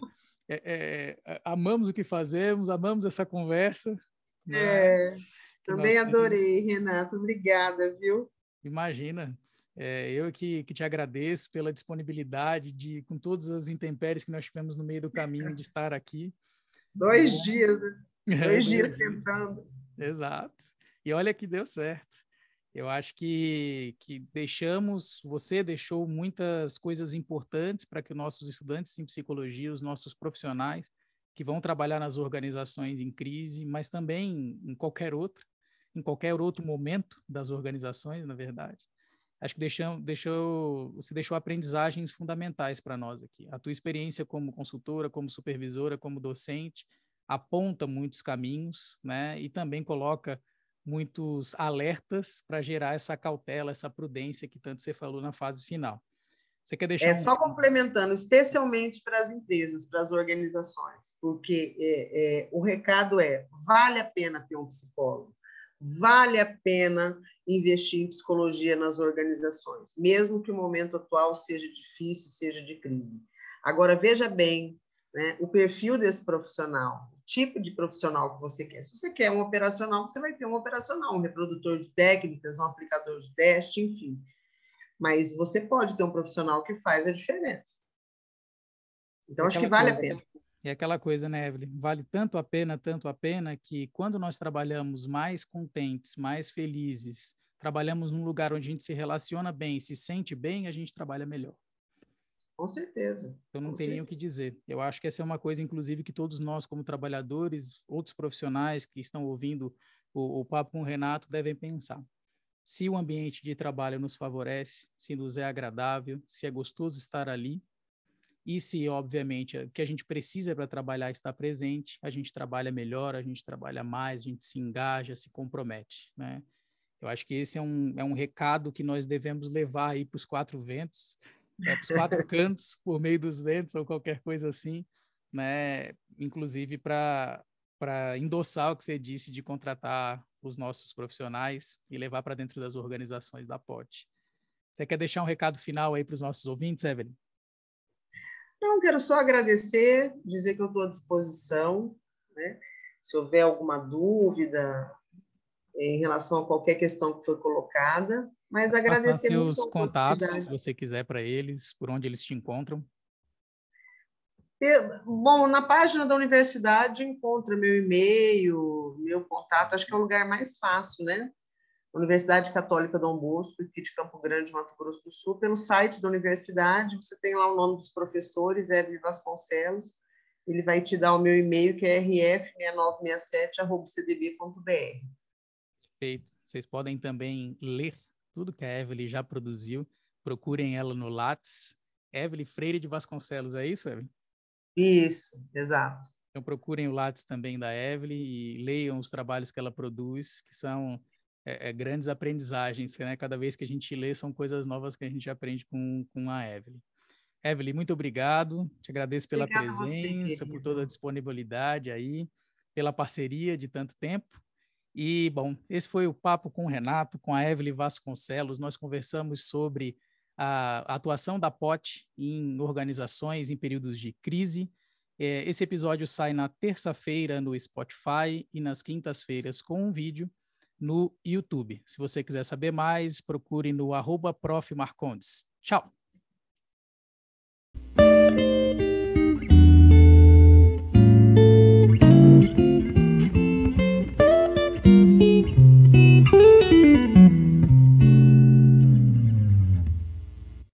é, é, amamos o que fazemos, amamos essa conversa. Né? É, também adorei, Renato. Obrigada, viu? Imagina. É, eu que, que te agradeço pela disponibilidade de, com todas as intempéries que nós tivemos no meio do caminho, de estar aqui. [LAUGHS] Dois dias, né? Dois dias tentando. Exato. E olha que deu certo. Eu acho que, que deixamos, você deixou muitas coisas importantes para que nossos estudantes em psicologia, os nossos profissionais que vão trabalhar nas organizações em crise, mas também em qualquer outra, em qualquer outro momento das organizações, na verdade. Acho que deixou, deixou, você deixou aprendizagens fundamentais para nós aqui. A tua experiência como consultora, como supervisora, como docente, aponta muitos caminhos, né? E também coloca muitos alertas para gerar essa cautela, essa prudência que tanto você falou na fase final. Você quer deixar? É um... só complementando, especialmente para as empresas, para as organizações, porque é, é, o recado é: vale a pena ter um psicólogo, vale a pena investir em psicologia nas organizações, mesmo que o momento atual seja difícil, seja de crise. Agora veja bem, né, o perfil desse profissional, tipo de profissional que você quer. Se você quer um operacional, você vai ter um operacional, um reprodutor de técnicas, um aplicador de teste, enfim. Mas você pode ter um profissional que faz a diferença. Então, acho que vale a pena. É aquela coisa, né, Evelyn? Vale tanto a pena, tanto a pena, que quando nós trabalhamos mais contentes, mais felizes, trabalhamos num lugar onde a gente se relaciona bem, se sente bem, a gente trabalha melhor. Com certeza. Eu não Com tenho o que dizer. Eu acho que essa é uma coisa, inclusive, que todos nós, como trabalhadores, outros profissionais que estão ouvindo o, o papo com o Renato, devem pensar. Se o ambiente de trabalho nos favorece, se nos é agradável, se é gostoso estar ali, e se, obviamente, o que a gente precisa para trabalhar está presente, a gente trabalha melhor, a gente trabalha mais, a gente se engaja, se compromete, né? Eu acho que esse é um, é um recado que nós devemos levar aí para os quatro ventos, é, para os quatro [LAUGHS] cantos, por meio dos ventos ou qualquer coisa assim, né? Inclusive para para endossar o que você disse de contratar os nossos profissionais e levar para dentro das organizações da POT. Você quer deixar um recado final aí para os nossos ouvintes, Evelyn? Não, quero só agradecer, dizer que eu estou à disposição, né? Se houver alguma dúvida em relação a qualquer questão que foi colocada, mas agradecer muito os contatos, se você quiser, para eles, por onde eles te encontram. Bom, na página da universidade encontra meu e-mail, meu contato, acho que é o lugar mais fácil, né? Universidade Católica Dom Bosco, aqui de Campo Grande, Mato Grosso do Sul. Pelo site da universidade, você tem lá o nome dos professores, Edwin Vasconcelos. Ele vai te dar o meu e-mail, que é rf6967.cdb.br. Perfeito. Vocês podem também ler tudo que a Evelyn já produziu. Procurem ela no Lattes. Evelyn Freire de Vasconcelos, é isso, Evelyn? Isso, exato. Então procurem o Lattes também da Evelyn e leiam os trabalhos que ela produz, que são é, é, grandes aprendizagens, né? Cada vez que a gente lê, são coisas novas que a gente aprende com, com a Evelyn. Evelyn, muito obrigado. Te agradeço pela Obrigada presença, você, por toda a disponibilidade aí, pela parceria de tanto tempo. E, bom, esse foi o papo com o Renato, com a Evelyn Vasconcelos. Nós conversamos sobre a atuação da POT em organizações em períodos de crise. É, esse episódio sai na terça-feira no Spotify e nas quintas-feiras com um vídeo no YouTube. Se você quiser saber mais, procure no arroba Tchau!